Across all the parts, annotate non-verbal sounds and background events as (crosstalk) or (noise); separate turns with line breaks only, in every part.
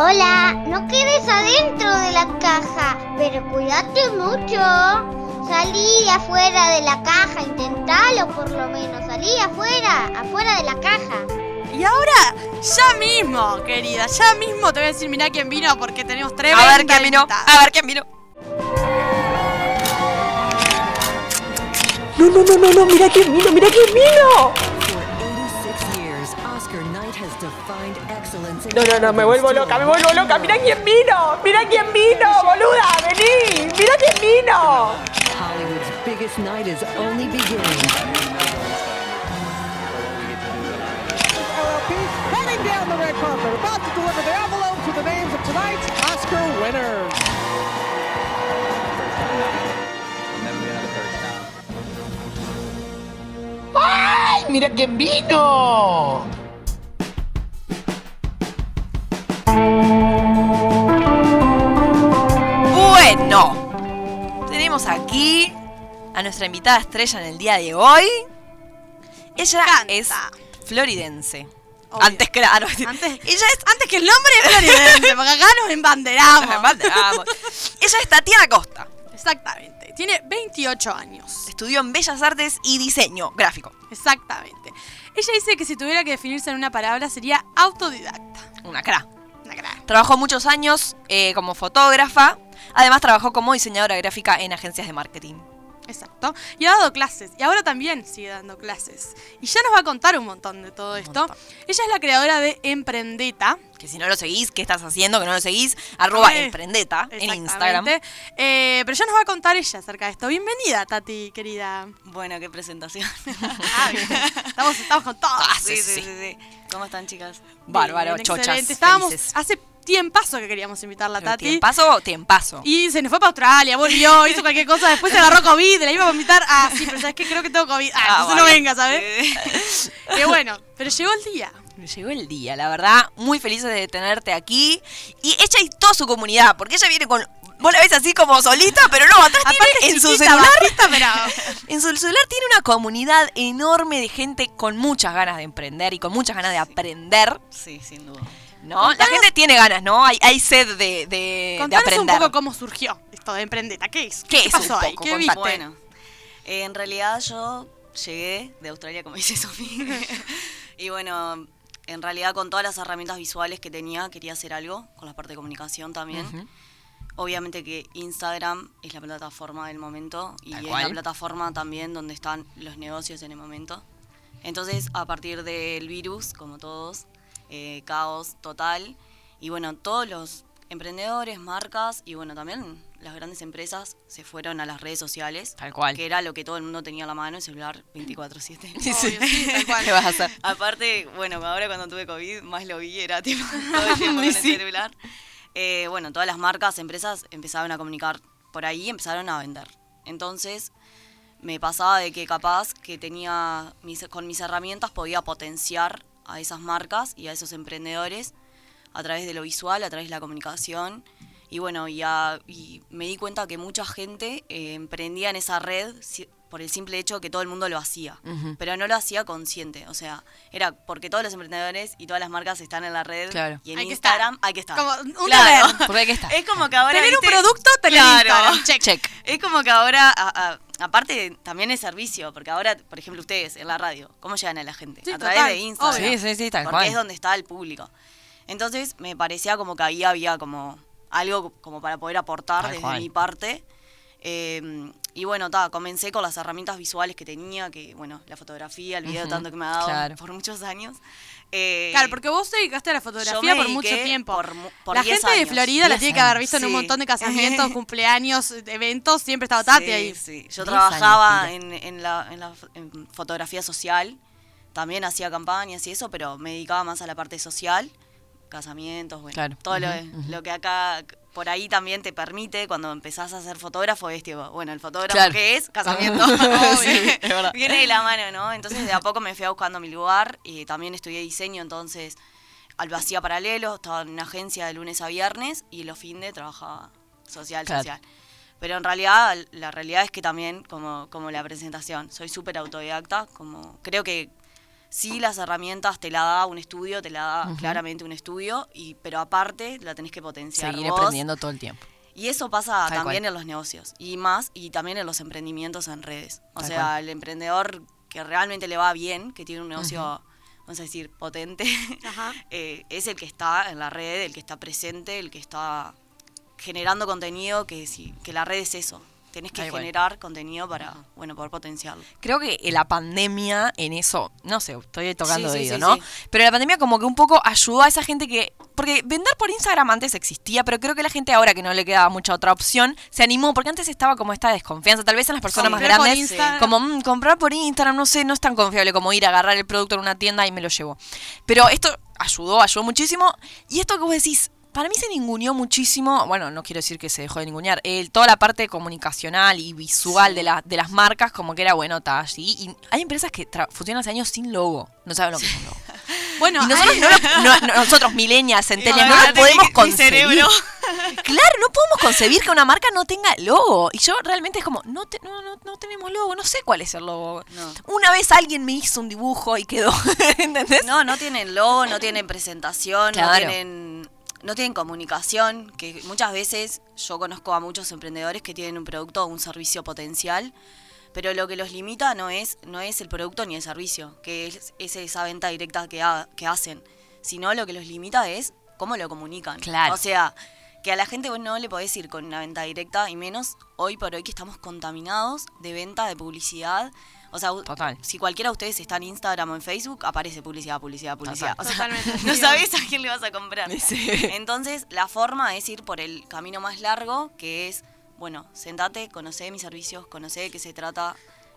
Hola, no quedes adentro de la caja, pero cuídate mucho. Salí afuera de la caja, intentalo por lo menos. Salí afuera, afuera de la caja.
Y ahora, ya mismo, querida, ya mismo te voy a decir, mirá quién vino porque tenemos tres
A ver quién vino. A ver quién vino.
No, no, no, no, no, mira quién vino, mira quién vino. No, no, no, me vuelvo loca, me vuelvo loca. Mira quién vino, mira quién vino, boluda, vení, mira quién vino.
Hollywood's biggest night is only beginning.
heading down the red carpet, about to deliver the envelope to the names of tonight's Oscar winners.
¡Ay, mira quién vino!
Bueno, tenemos aquí a nuestra invitada estrella en el día de hoy. Ella es floridense. Antes, claro.
Antes, ella es, antes que el nombre es floridense, porque acá nos embanderamos.
Nos embanderamos. Ella es Tatiana Costa.
Exactamente. Tiene 28 años.
Estudió en Bellas Artes y Diseño Gráfico.
Exactamente. Ella dice que si tuviera que definirse en una palabra sería autodidacta.
Una cra. Trabajó muchos años eh, como fotógrafa. Además trabajó como diseñadora gráfica en agencias de marketing.
Exacto. Y ha dado clases. Y ahora también sigue dando clases. Y ya nos va a contar un montón de todo esto. Ella es la creadora de Emprendeta.
Que si no lo seguís, ¿qué estás haciendo? Que no lo seguís. Arroba
Eh,
Emprendeta en. Instagram.
Eh, pero ya nos va a contar ella acerca de esto. Bienvenida, Tati, querida.
Bueno, qué presentación.
Ah, bien. estamos, estamos con todo.
Ah,
sí,
sí,
sí,
sí.
sí, sí. ¿Cómo están, chicas?
Bárbaro,
Bien,
chochas.
excelente. Estábamos
felices.
hace tiempazo que queríamos invitarla Tati.
¿Tiempazo? Tiempazo.
Y se nos fue para Australia, volvió, (laughs) hizo cualquier cosa, después se agarró COVID, la iba a invitar. Ah, sí, pero sabes que creo que tengo COVID. Ah,
Ah,
entonces no venga, ¿sabes? (laughs) Qué bueno, pero llegó el día.
Llegó el día, la verdad. Muy felices de tenerte aquí. Y ella y toda su comunidad, porque ella viene con. Vos la ves así como solita, pero no, atrás
Aparte
tiene en su celular.
bajita, pero- (laughs)
En su celular tiene una comunidad enorme de gente con muchas ganas de emprender y con muchas ganas de aprender.
Sí, sin duda.
¿No? La gente tiene ganas, ¿no? Hay, hay sed de, de, de
Contanos un
aprender.
poco cómo surgió esto de Emprendeta. ¿Qué es?
¿Qué es
pasó
un
ahí? ¿Qué viste?
Bueno, eh, en realidad yo llegué de Australia, como dice Sofía. (laughs) y bueno, en realidad con todas las herramientas visuales que tenía, quería hacer algo, con la parte de comunicación también. Obviamente que Instagram es la plataforma del momento y
Tal
es
cual.
la plataforma también donde están los negocios en el momento. Entonces, a partir del virus, como todos, eh, caos total. Y bueno, todos los emprendedores, marcas y bueno, también las grandes empresas se fueron a las redes sociales.
Tal cual.
Que era lo que todo el mundo tenía a la mano, el celular 24/7. (laughs)
Sí, sí.
Tal cual.
¿Qué vas a hacer?
Aparte, bueno, ahora cuando tuve COVID, más lo vi, era tipo (laughs) todo el (laughs) tiempo con el celular. Eh, bueno, todas las marcas, empresas empezaron a comunicar por ahí y empezaron a vender. Entonces, me pasaba de que capaz que tenía, mis, con mis herramientas podía potenciar a esas marcas y a esos emprendedores a través de lo visual, a través de la comunicación. Y bueno, y, a- y me di cuenta que mucha gente eh, emprendía en esa red por el simple hecho que todo el mundo lo hacía, pero no lo hacía consciente. O sea, era porque todos los emprendedores y todas las marcas están en la red
Claro.
y en
Hay que
Instagram
estar.
hay que estar.
Como un
Claro. (laughs)
Porque hay que estar.
Es como que ahora.
Tener un producto, tener
Claro.
Instagram. Check.
Check.
Es como que ahora, a- a- aparte también es servicio, porque ahora, por ejemplo, ustedes en la radio, ¿cómo llegan a la gente?
Sí,
a través
total,
de Instagram.
obvio. Sí, sí, sí, tal
porque
cual.
es donde está el público. Entonces me parecía como que ahí había como algo como para poder aportar
Tal
desde
cual.
mi parte. Eh, y bueno, ta, comencé con las herramientas visuales que tenía, que bueno, la fotografía, el video tanto que me ha dado
claro.
por muchos años. Eh,
Claro, porque vos te dedicaste a la fotografía por mucho tiempo.
por por
la
10
gente de. Florida la
10
tiene que haber visto en un montón de casamientos, (laughs) cumpleaños, eventos, siempre estaba Tati
Sí,
ahí.
sí. Yo
10
trabajaba
años,
en, en la, en la f- en fotografía social, también hacía campañas y eso, pero me dedicaba más a la parte social, casamientos, bueno,
Claro.
todo lo, lo que acá por ahí también te permite cuando empezás a ser fotógrafo, es tipo, bueno, el fotógrafo
Claro.
que es casamiento, (laughs) (laughs)
Sí, es verdad.
viene de la mano, ¿no? Entonces de a poco me fui a buscando mi lugar y también estudié diseño, entonces al- lo hacía paralelo, estaba en una agencia de lunes a viernes y los fines trabajaba social,
Claro.
social. Pero en realidad, la realidad es que también, como, como la presentación, soy súper autodidacta, como creo que Sí, las herramientas te la da un estudio, te la da claramente un estudio, y, pero aparte la tenés que potenciar.
Seguir
vos.
aprendiendo todo el tiempo.
Y eso pasa
Tal
también
cual.
en los negocios y más y también en los emprendimientos en redes. O
Tal
sea,
cual.
el emprendedor que realmente le va bien, que tiene un negocio, vamos a decir, potente, (laughs)
Ajá. (laughs)
eh, es el que está en la red, el que está presente, el que está generando contenido, que, sí, que la red es eso. Tenés que generar contenido para, bueno, poder potenciarlo.
Creo que la pandemia en eso, no sé, estoy tocando
Sí, sí,
oído,
sí,
¿no?
sí.
Pero la pandemia como que un poco ayudó a esa gente que... Porque vender por Instagram antes existía, pero creo que la gente ahora que no le quedaba mucha otra opción, se animó, porque antes estaba como esta desconfianza, tal vez en las personas más
Comprar por
grandes, como "Mm, comprar por Instagram, no sé, no es tan confiable como ir a agarrar el producto en una tienda y me lo llevo. Pero esto ayudó, ayudó muchísimo, y esto que vos decís... Para mí se ninguneó muchísimo, bueno, no quiero decir que se dejó de ningunear, el- toda la parte comunicacional y visual de, la- de las marcas, como que era bueno, así. Y hay empresas que funcionan hace años sin logo, no saben lo que es un logo. (laughs)
Bueno,
Y nosotros, no lo- no- no- nosotros millennials, (laughs) centennials, no lo podemos concebir.
cerebro. (laughs)
Claro, no podemos concebir que una marca no tenga logo. Y yo realmente es como, no, te- no, no, no tenemos logo, no sé cuál es el logo. Una vez alguien me hizo un dibujo y quedó, ¿entendés?
No, no tienen logo, no tienen presentación, no tienen no tienen comunicación, que muchas veces yo conozco a muchos emprendedores que tienen un producto o un servicio potencial, pero lo que los limita no es no es el producto ni el servicio, que es, es esa venta directa que, ha- que hacen, sino lo que los limita es cómo lo comunican.
Claro.
O sea, que a la gente vos no le podés ir con una venta directa y menos hoy por hoy que estamos contaminados de venta, de publicidad. O sea,
Total.
si cualquiera de ustedes está en Instagram o en Facebook, aparece publicidad, publicidad, publicidad.
Total.
O sea,
Totalmente. (laughs)
no sabés a quién le vas a comprar.
Sí.
Entonces, la forma es ir por el camino más largo, que es, bueno, sentate, conocé mis servicios, conocé de qué se trata,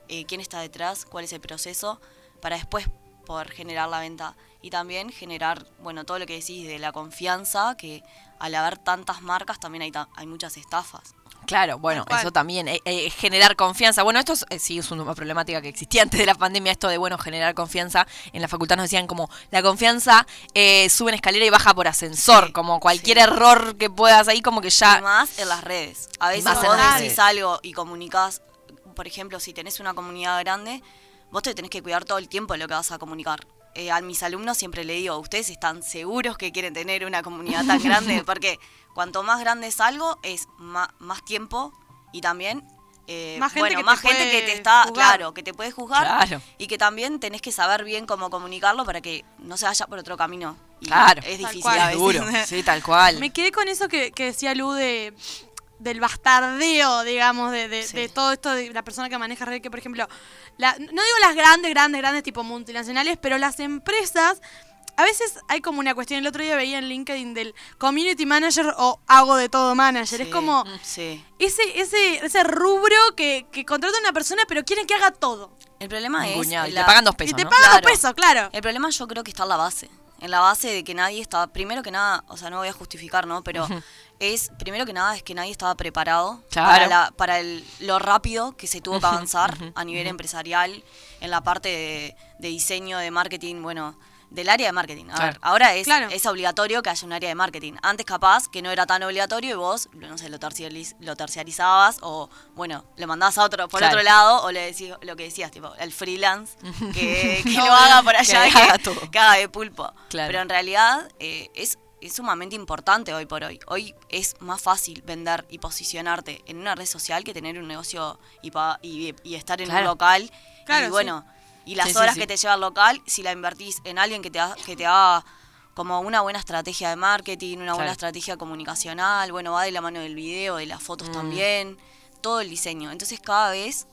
eh, quién está detrás, cuál es el proceso, para después poder generar la venta. Y también generar, bueno, todo lo que decís de la confianza, que al haber tantas marcas también hay, ta- hay muchas estafas.
Claro, bueno, eso también, eh, eh, generar confianza. Bueno, esto es, eh, sí es una problemática que existía antes de la pandemia, esto de, bueno, generar confianza. En la facultad nos decían como, la confianza eh, sube en escalera y baja por ascensor,
Sí,
como cualquier
sí.
error que puedas ahí, como que
Y
ya...
más en las redes. A veces
más
vos decís algo y comunicás, por ejemplo, si tenés una comunidad grande, vos te tenés que cuidar todo el tiempo de lo que vas a comunicar. Eh, a mis alumnos siempre le digo, ¿ustedes están seguros que quieren tener una comunidad tan (laughs) grande? Porque cuanto más grande es algo, es más tiempo y también... eh,
Más gente
bueno,
que te
más gente
puede
que te está,
juzgar.
claro, que te puede juzgar
Claro.
y que también tenés que saber bien cómo comunicarlo para que no se vaya por otro camino. Y
Claro.
Es
Tal
difícil
cual.
a veces.
Seguro, sí, tal cual.
Me quedé con eso que, que decía Lu de del bastardeo, digamos, de, de,
Sí.
de todo esto de la persona que maneja redes, que por ejemplo, la- no digo las grandes, grandes, grandes tipo multinacionales, pero las empresas, a veces hay como una cuestión, el otro día veía en LinkedIn del community manager o hago de todo manager, es como
Sí.
ese, ese, ese rubro que, que contrata a una persona pero quieren que haga todo.
El problema es...
Ninguneado, y te pagan dos
y
pesos,
te
¿no?
pagan
Claro.
dos pesos, claro.
El problema yo creo que está en la base. En la base de que nadie estaba, primero que nada, o sea, no voy a justificar, ¿no? Pero es, primero que nada, es que nadie estaba preparado
Claro.
para, la- para el- lo rápido que se tuvo que avanzar a nivel empresarial, en la parte de, de diseño, de marketing, bueno, del área de marketing. A
Claro.
ver, ahora es,
Claro.
es obligatorio que haya un área de marketing. Antes capaz que no era tan obligatorio y vos, no sé, lo, terciariz- lo terciarizabas o, bueno, lo mandabas a otro, por
Claro.
otro lado o le decís lo que decías, tipo, el freelance, que, (laughs) que
No,
lo haga por allá,
que
que,
haga todo.
que haga de pulpo.
Claro.
Pero en realidad eh, es, es sumamente importante hoy por hoy. Hoy es más fácil vender y posicionarte en una red social que tener un negocio y, pa- y, y estar en
Claro.
un local.
Claro,
y
sí.
Y las
Sí,
horas
sí.
que te lleva el local, si la invertís en alguien que te, ha- que te haga como una buena estrategia de marketing, una buena estrategia comunicacional, bueno, va de la mano del video, de las fotos
Mm.
también, todo el diseño. Entonces cada vez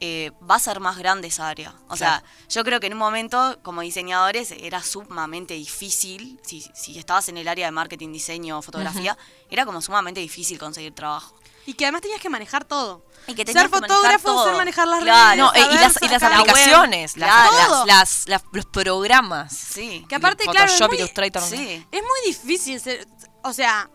eh, va a ser más grande esa área. O sea, yo creo que en un momento como diseñadores era sumamente difícil, si, si estabas en el área de marketing, diseño, fotografía, era como sumamente difícil conseguir trabajo.
Y que además tenías que manejar todo.
Y que tenías
ser fotógrafo,
todo.
ser manejar las
Claro.
redes.
No, y las, y las
sacar-
la
aplicaciones, las- las- las- las- los programas.
Sí.
Que aparte, claro, es
Photoshop,
muy-
Illustrator.
Sí.
Es muy difícil ser, o sea,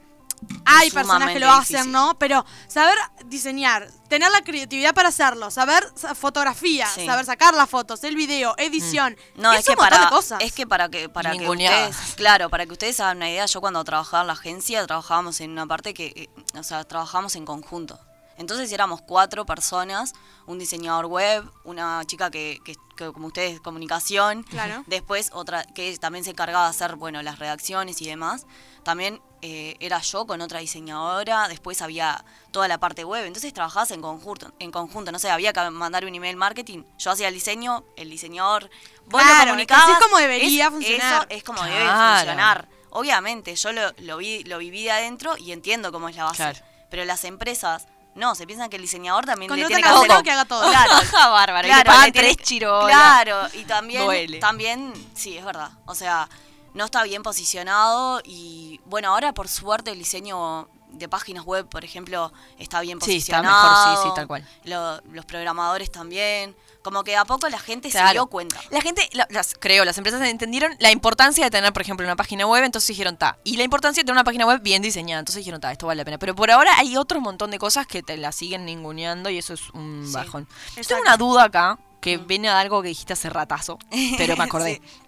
hay personas que lo hacen,
difícil.
¿no? Pero saber diseñar, tener la creatividad para hacerlo, saber sa- fotografía,
Sí.
saber sacar las fotos, el video, edición,
No, es,
es,
que
montón
para
de cosas.
es que para que para que ustedes, claro, para que ustedes hagan una idea, yo cuando trabajaba en la agencia trabajábamos en una parte que eh, o sea, trabajábamos en conjunto. Entonces éramos cuatro personas, un diseñador web, una chica que, que- que como ustedes, comunicación,
Claro.
después otra que también se encargaba de hacer, bueno, las redacciones y demás. También eh, era yo con otra diseñadora, después había toda la parte web, entonces trabajabas en conjunto, en conjunto, no sé, había que mandar un email marketing, yo hacía el diseño, el diseñador, vos
Claro,
lo
que
comunicabas.
así es como debería
Es-
funcionar.
Eso es como debe funcionar. Obviamente, yo lo, lo vi, lo viví de adentro y entiendo cómo es la base.
Claro.
Pero las empresas, no, se piensan que el diseñador también le tiene que hacer...
que haga todo.
Claro, (laughs)
Bárbara, y
Claro,
le pagan
le tiene
tres.
Claro, y también,
Duele.
también, sí, es verdad. O sea, no está bien posicionado y bueno, ahora por suerte el diseño de páginas web, por ejemplo, está bien
Sí, está
posicionado.
mejor, sí, sí, tal cual.
Lo- los programadores también. Como que a poco la gente se
Claro.
dio cuenta.
La gente, la- las, creo, las empresas entendieron la importancia de tener, por ejemplo, una página web, entonces dijeron, ta. Y la importancia de tener una página web bien diseñada, entonces dijeron, ta, esto vale la pena. Pero por ahora hay otro montón de cosas que te la siguen ninguneando y eso es un
Sí.
bajón. Yo
Exacto.
tengo una duda acá, que viene de algo que dijiste hace ratazo, pero me (laughs) acordé.
Sí.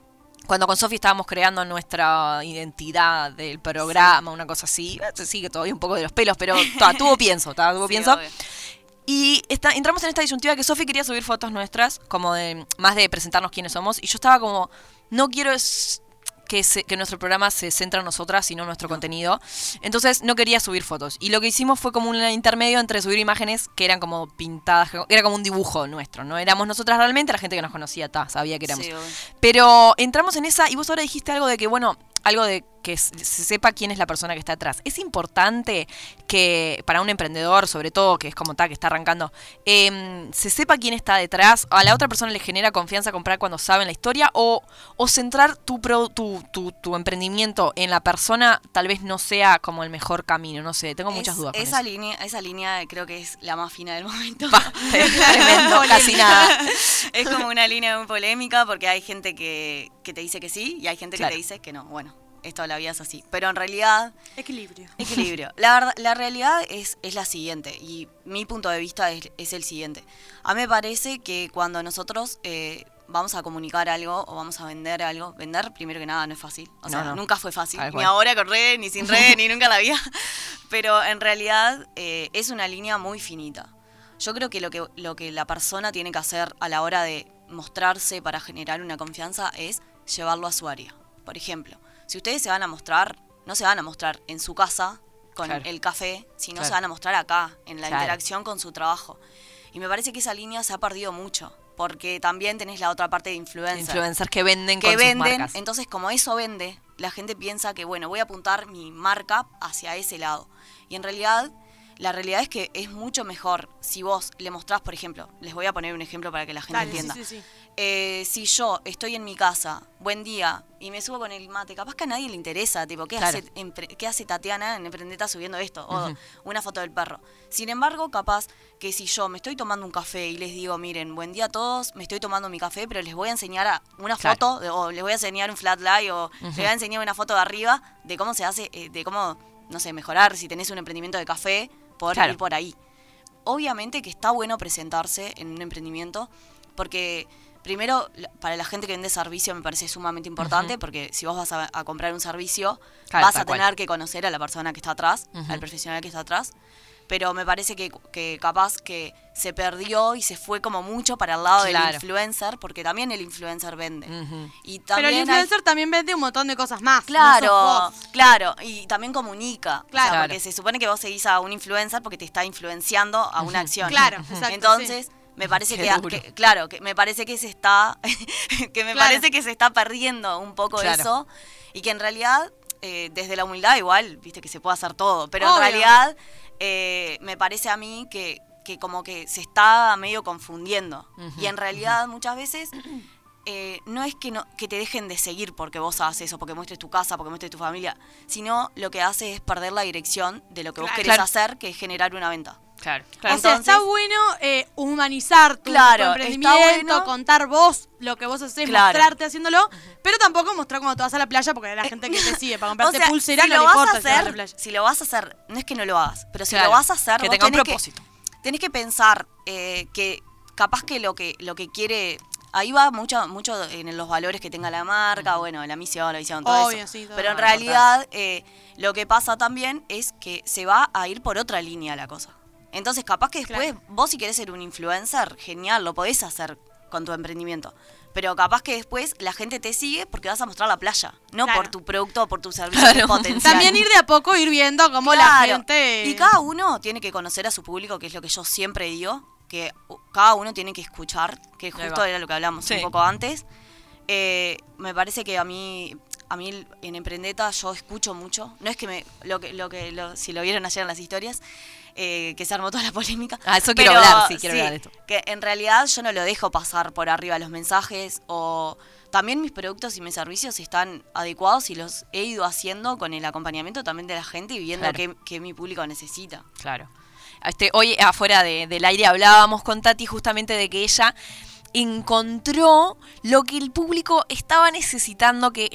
Cuando con Sofi estábamos creando nuestra identidad del programa, una cosa así, se sigue todavía un poco de los pelos, pero tuvo (laughs) pienso, tuvo
Sí,
pienso.
obvio.
Y está, entramos en esta disyuntiva que Sofi quería subir fotos nuestras, como de más de presentarnos quiénes somos, y yo estaba como, no quiero es- que, se- que nuestro programa se centre en nosotras, sino en nuestro contenido. Entonces no quería subir fotos. Y lo que hicimos fue como un intermedio entre subir imágenes que eran como pintadas, era como un dibujo nuestro, ¿no? Éramos nosotras realmente, la gente que nos conocía, ta, sabía que éramos.
Sí.
Pero entramos en esa y vos ahora dijiste algo de que, bueno, algo de que se sepa quién es la persona que está atrás. Es importante que para un emprendedor, sobre todo, que es como tal, que está arrancando, em, se sepa quién está detrás. A la otra persona le genera confianza comprar cuando saben la historia o, o centrar tu, pro- tu, tu, tu emprendimiento en la persona tal vez no sea como el mejor camino. No sé, tengo muchas
Es-
dudas. con
esa
eso.
línea, esa línea creo que es la más fina del momento. (laughs)
Tremendo, casi nada.
es como una línea muy polémica porque hay gente que, que te dice que sí y hay gente
Claro.
que te dice que no. Bueno, esto la vida es así. Pero en realidad,
Equilibrio.
equilibrio. La, verdad- la realidad es, es la siguiente y mi punto de vista es, es el siguiente. A mí me parece que cuando nosotros eh, vamos a comunicar algo o vamos a vender algo, vender primero que nada no es fácil. O
No,
sea,
no.
nunca fue fácil. Ni ahora con redes, ni sin redes, ni (laughs) nunca la vida. Pero en realidad eh, es una línea muy finita. Yo creo que lo, que lo que la persona tiene que hacer a la hora de mostrarse para generar una confianza es llevarlo a su área. Por ejemplo, si ustedes se van a mostrar, no se van a mostrar en su casa con
Claro.
el café, sino
Claro.
se van a mostrar acá, en la
Claro.
interacción con su trabajo. Y me parece que esa línea se ha perdido mucho, porque también tenés la otra parte de influencer
Influencers que venden
que
con sus
venden,
marcas.
entonces como eso vende, la gente piensa que bueno, voy a apuntar mi marca hacia ese lado. Y en realidad, la realidad es que es mucho mejor si vos le mostrás, por ejemplo, les voy a poner un ejemplo para que la gente
Dale,
entienda.
sí, sí.
Eh, si yo estoy en mi casa, buen día, y me subo con el mate, capaz que a nadie le interesa, tipo, ¿qué,
Claro.
hace, ¿qué hace Tatiana en Emprendeta subiendo esto? O una foto del perro. Sin embargo, capaz que si yo me estoy tomando un café y les digo, miren, buen día a todos, me estoy tomando mi café, pero les voy a enseñar a- una
Claro.
foto, o les voy a enseñar un flat o les voy a enseñar una foto de arriba de cómo se hace, eh, de cómo, no sé, mejorar si tenés un emprendimiento de café, poder
Claro.
ir por ahí obviamente que está bueno presentarse en un emprendimiento porque primero para la gente que vende servicio me parece sumamente importante porque si vos vas a, a comprar un servicio
Claro,
vas a
cual.
tener que conocer a la persona que está atrás, al profesional que está atrás. Pero me parece que, que capaz que se perdió y se fue como mucho para el lado
Claro.
del influencer, porque también el influencer vende. Y
Pero
también
el
hay-
influencer también vende un montón de cosas más.
Claro, claro, y también comunica.
Claro.
Claro. porque se supone que vos seguís a un influencer porque te está influenciando a una acción.
Claro, exacto,
Entonces, me parece que, claro, que me parece que se está (laughs) que me
Claro.
parece que se está perdiendo un poco
Claro.
eso y que en realidad eh, desde la humildad igual, viste que se puede hacer todo, pero
Obvio.
en realidad eh, me parece a mí que, que como que se está medio confundiendo. Y en realidad muchas veces eh, no es que, no, que te dejen de seguir porque vos haces eso, porque muestres tu casa, porque muestres tu familia, sino lo que hace es perder la dirección de lo que vos querés
Claro.
hacer, que es generar una venta.
Claro.
o sea,
Entonces-
está bueno eh, humanizar tu, tu
Claro, está
emprendimiento,
bueno.
contar vos lo que vos haces,
Claro.
mostrarte haciéndolo, pero tampoco mostrar cuando te vas a la playa porque la gente (laughs) que te sigue para comprarte
O sea,
pulsera
si
no
lo vas a
si vas a la
hacer,
playa.
si lo vas a hacer, no es que no lo hagas, pero si
Claro,
lo vas a hacer,
que
vos
tenga un
tenés
propósito.
tenés que pensar eh, que capaz que lo que lo que quiere ahí va mucho mucho en los valores que tenga la marca, bueno, la misión, la visión, todo
Obvio,
eso.
sí, todo
pero en realidad eh, lo que pasa también es que se va a ir por otra línea la cosa. Entonces, capaz que después, vos si querés ser un influencer, genial, lo podés hacer con tu emprendimiento. Pero capaz que después la gente te sigue porque vas a mostrar la playa, no
Claro.
por tu producto o por tu servicio potencial.
También ir de a poco, ir viendo cómo la gente...
Y cada uno tiene que conocer a su público, que es lo que yo siempre digo, que cada uno tiene que escuchar, que justo era lo que hablamos
Sí.
un poco antes. Eh, me parece que a mí, a mí en Emprendeta yo escucho mucho. No es que me, lo que, lo que, lo- si lo vieron ayer en las historias, eh, que se armó toda la polémica.
Ah, eso quiero hablar, sí, quiero hablar de esto.
Que en realidad yo no lo dejo pasar por arriba los mensajes o también mis productos y mis servicios están adecuados y los he ido haciendo con el acompañamiento también de la gente y viendo
Claro.
qué, qué mi público necesita.
Claro. Este, hoy afuera de- del aire hablábamos con Tati justamente de que ella encontró lo que el público estaba necesitando, que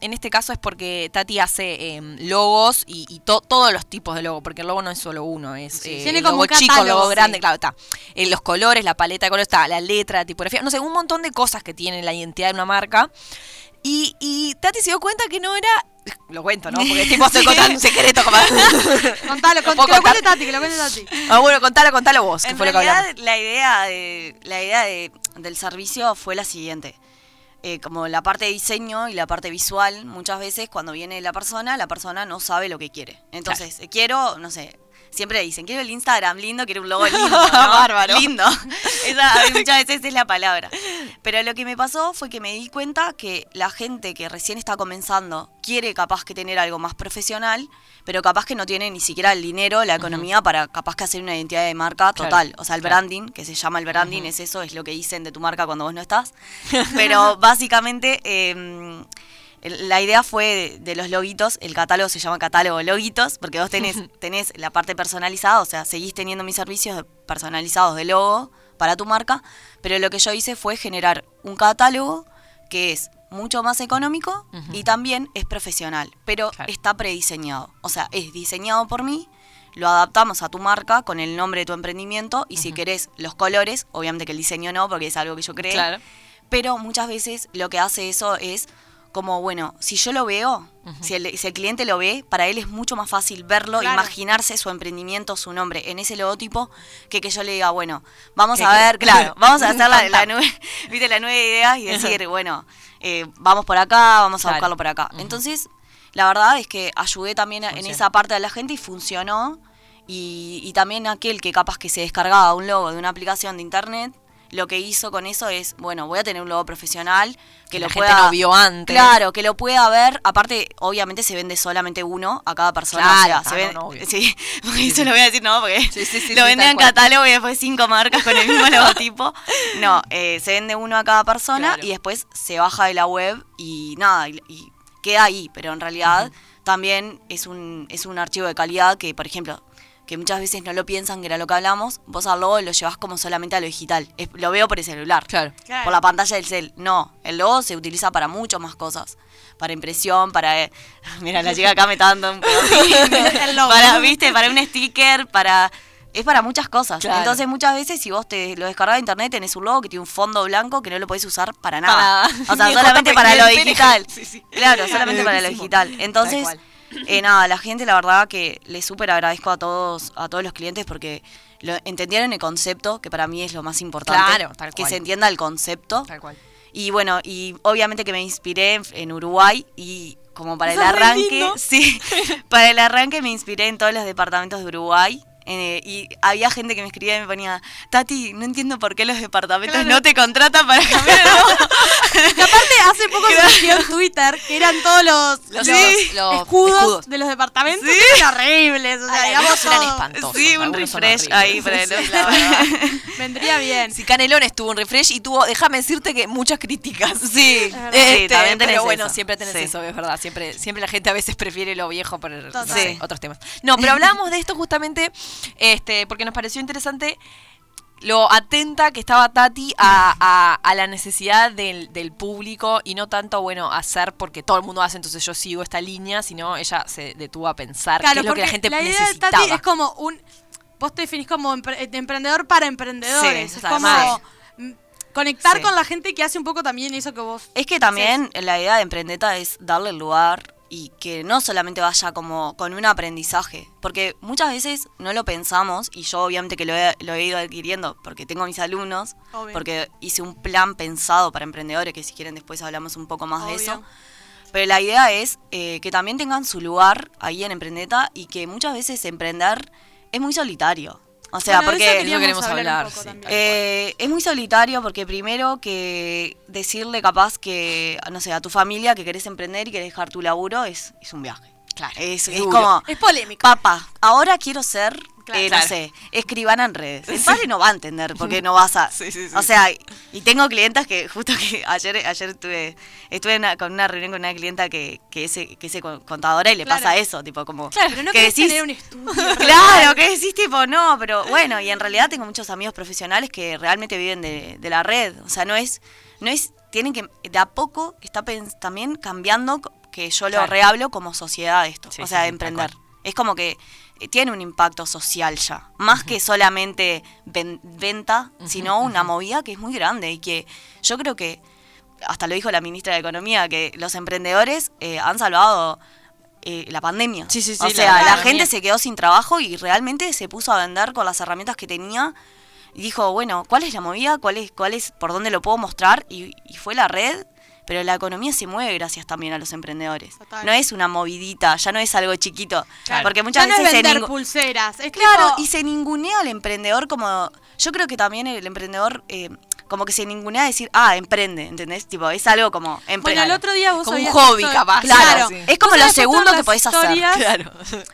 en este caso es porque Tati hace em, logos y, y to- todos los tipos de logo, porque el logo no es solo uno, es eh,
Tiene
el
como
logo chico,
catálogo,
logo grande,
sí.
claro, está. Eh, los colores, la paleta de colores, está la letra, la tipografía, no sé, un montón de cosas que tiene la identidad de una marca. Y, y Tati se dio cuenta que no era... Lo cuento, ¿no? Porque tipo estoy (laughs) contando un secreto como... (laughs)
Contalo, con-
¿Puedo
que lo cuente Tati, que lo cuente Tati.
Ah, bueno, contalo, contalo vos, que
En
fue lo que
realidad, la idea, de, la idea de- del servicio fue la siguiente. Eh, como la parte de diseño y la parte visual, muchas veces cuando viene la persona, la persona no sabe lo que quiere. Entonces, eh, quiero, no sé, siempre dicen, quiero el Instagram lindo, quiero un logo (laughs) lindo. ¿no?
Bárbaro.
Lindo. (laughs) Esa (laughs) muchas veces es la palabra. Pero lo que me pasó fue que me di cuenta que la gente que recién está comenzando quiere capaz que tener algo más profesional, pero capaz que no tiene ni siquiera el dinero, la economía para capaz que hacer una identidad de marca
Claro,
total. O sea, el
claro.
branding, que se llama el branding, es eso, es lo que dicen de tu marca cuando vos no estás. Pero básicamente... eh, el- la idea fue de, los loguitos, el catálogo se llama catálogo loguitos, porque vos tenés, (laughs) tenés la parte personalizada, o sea, seguís teniendo mis servicios personalizados de logo para tu marca, pero lo que yo hice fue generar un catálogo que es mucho más económico y también es profesional, pero
Claro.
está prediseñado. O sea, es diseñado por mí, lo adaptamos a tu marca con el nombre de tu emprendimiento y si querés los colores, obviamente que el diseño no, porque es algo que yo creé,
Claro.
pero muchas veces lo que hace eso es como, bueno, si yo lo veo, si, el, si el cliente lo ve, para él es mucho más fácil verlo,
Claro.
imaginarse su emprendimiento, su nombre en ese logotipo, que que yo le diga, bueno, vamos
¿Qué
a ver, (laughs) claro, vamos a hacer la, la
Contá.
nue- (laughs) ¿viste? la nueva idea y decir, bueno, eh, vamos por acá, vamos a buscarlo por acá. Entonces, la verdad es que ayudé también en esa parte de la gente y funcionó. Y, y también aquel que capaz que se descargaba un logo de una aplicación de internet, lo que hizo con eso es, bueno, voy a tener un logo profesional que,
Que
lo
la gente no vio antes.
Claro, que lo pueda ver. Aparte, obviamente se vende solamente uno a cada persona.
Claro,
o sea, se vende-
no, (laughs)
sí, porque eso lo voy a decir, no, porque
Sí, (laughs)
lo venden en catálogo y después cinco marcas con el mismo (laughs) logotipo. No, eh, se vende uno a cada persona
Claro.
y después se baja de la web y nada, y, y queda ahí. Pero en realidad también es un, es un archivo de calidad que, por ejemplo, que muchas veces no lo piensan, que era lo que hablamos, vos al logo lo llevas como solamente a lo digital. Es- lo veo por el celular.
Claro.
Claro.
Por la pantalla del cel. No, el logo se utiliza para mucho más cosas. Para impresión, para... eh, (laughs) mira, la chica acá me está dando un. (laughs)
El logo.
Para, viste, para un sticker, para... Es para muchas cosas.
Claro.
Entonces muchas veces si vos te lo descargas de internet tenés un logo que tiene un fondo blanco que no lo podés usar para nada.
Para-
O sea, (laughs) solamente para lo digital.
Sí, sí.
Claro, solamente para lo digital. Entonces,
Tal
eh, nada, la gente la verdad que le súper agradezco a todos, a todos los clientes porque lo, entendieron el concepto, que para mí es lo más importante.
Claro, tal
que
cual.
se entienda el concepto.
Tal cual.
Y bueno, y obviamente que me inspiré en, en Uruguay y como para el arranque, (laughs) sí, para el arranque me inspiré en todos los departamentos de Uruguay. eh, y había gente que me escribía y me ponía, Tati, no entiendo por qué los departamentos no te contratan para cambiar el logo".
Que aparte hace poco surgió (laughs) en Twitter que eran todos los,
Los-
los
los
escudos,
escudos.
de los departamentos que eran horribles. O sea,
Ay,
digamos
eran espantosos.
Sí, un refresh ahí para el
Sí, la verdad. (laughs)
Vendría bien.
Si Canelones tuvo un refresh y tuvo, déjame decirte que muchas críticas. Sí.
Sí, también tenés
pero bueno,
eso.
siempre tenés
Sí.
eso, es verdad. Siempre, siempre la gente a veces prefiere lo viejo por no
Total.
sé,
Sí.
otros temas. No, pero hablamos de esto justamente este, porque nos pareció interesante lo atenta que estaba Tati a, a- a la necesidad del, del público y no tanto, bueno, hacer porque todo el mundo hace, entonces yo sigo esta línea, sino ella se detuvo a pensar
Claro,
qué es lo que la
porque
gente
la idea de
necesitaba.
Tati es como un. Vos te definís como empre- eh, emprendedor para emprendedores.
Sí,
es
además.
como conectar
Sí.
con la gente que hace un poco también eso que vos.
Es que también la idea de Emprendeta es darle el lugar y que no solamente vaya como con un aprendizaje, porque muchas veces no lo pensamos y yo obviamente que lo he, lo he ido adquiriendo porque tengo mis alumnos,
Obvio.
porque hice un plan pensado para emprendedores, que si quieren después hablamos un poco más de eso. Pero la idea es eh, que también tengan su lugar ahí en Emprendeta y que muchas veces emprender es muy solitario. O sea,
Bueno,
porque...
eso
queremos hablar, sí.
Eh, es muy solitario porque primero que decirle capaz que, no sé, a tu familia que querés emprender y querés dejar tu laburo es, es un viaje.
Claro,
Es,
es
como,
Es polémico.
papá, ahora quiero ser,
Claro.
eh,
Claro.
no sé, escribana en redes. El padre no va a entender porque no vas a... (laughs)
Sí, sí, sí.
O sea, y tengo clientas que justo que (laughs) ayer ayer estuve, estuve una- con una reunión con una clienta que, que, es, que es contadora y le
Claro.
pasa eso, tipo como...
Pero no
que decís-
tener un estudio. (laughs)
Claro, que decís tipo, no, pero bueno, y en realidad tengo muchos amigos profesionales que realmente viven de, de la red. O sea, no es, no es, tienen que, de a poco está también cambiando que yo lo
Claro.
rehablo como sociedad esto. O sea, de emprender. Es como que tiene un impacto social ya. Más que solamente ven- venta, sino una movida que es muy grande y que yo creo que, hasta lo dijo la ministra de Economía, que los emprendedores eh, han salvado eh, la pandemia.
Sí, sí, sí,
O
la
sea, la, gente se quedó sin trabajo y realmente se puso a vender con las herramientas que tenía. Y dijo, bueno, ¿cuál es la movida? ¿Cuál es, cuál es, por dónde lo puedo mostrar? Y, y fue la red. Pero la economía se mueve gracias también a los emprendedores.
Total.
No es una movidita, ya no es algo chiquito.
Claro.
Porque muchas
Ya no es
veces se
vender pulseras. Es
Claro,
tipo-
y se ningunea al emprendedor como... Yo creo que también el emprendedor eh, como que se ningunea decir, ah, emprende, ¿entendés? Tipo, es algo como
Bueno, el otro día vos
Como un hobby, capaz.
Claro,
Sí.
es como lo segundo que podés hacer. (laughs)
Claro.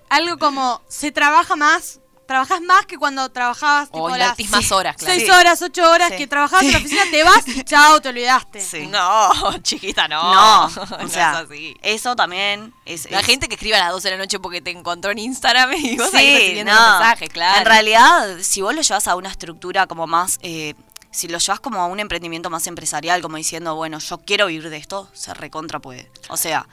Algo como, se trabaja más, trabajas más que cuando trabajabas tipo
O
las
más horas, claro.
seis
Sí.
horas, ocho horas
Sí.
que trabajabas en la oficina, te vas y chao, te olvidaste.
Sí.
No, (laughs) chiquita, no.
No, (laughs)
No
o
es
sea,
así.
eso también es...
La
es-
gente que escribe a las 12 de la noche porque te encontró en Instagram y vos
Sí,
ahí recibiendo
no.
los mensajes, claro.
En realidad, si vos lo llevas a una estructura como más... eh, si lo llevas como a un emprendimiento más empresarial, como diciendo, bueno, yo quiero vivir de esto, se recontra puede. O sea,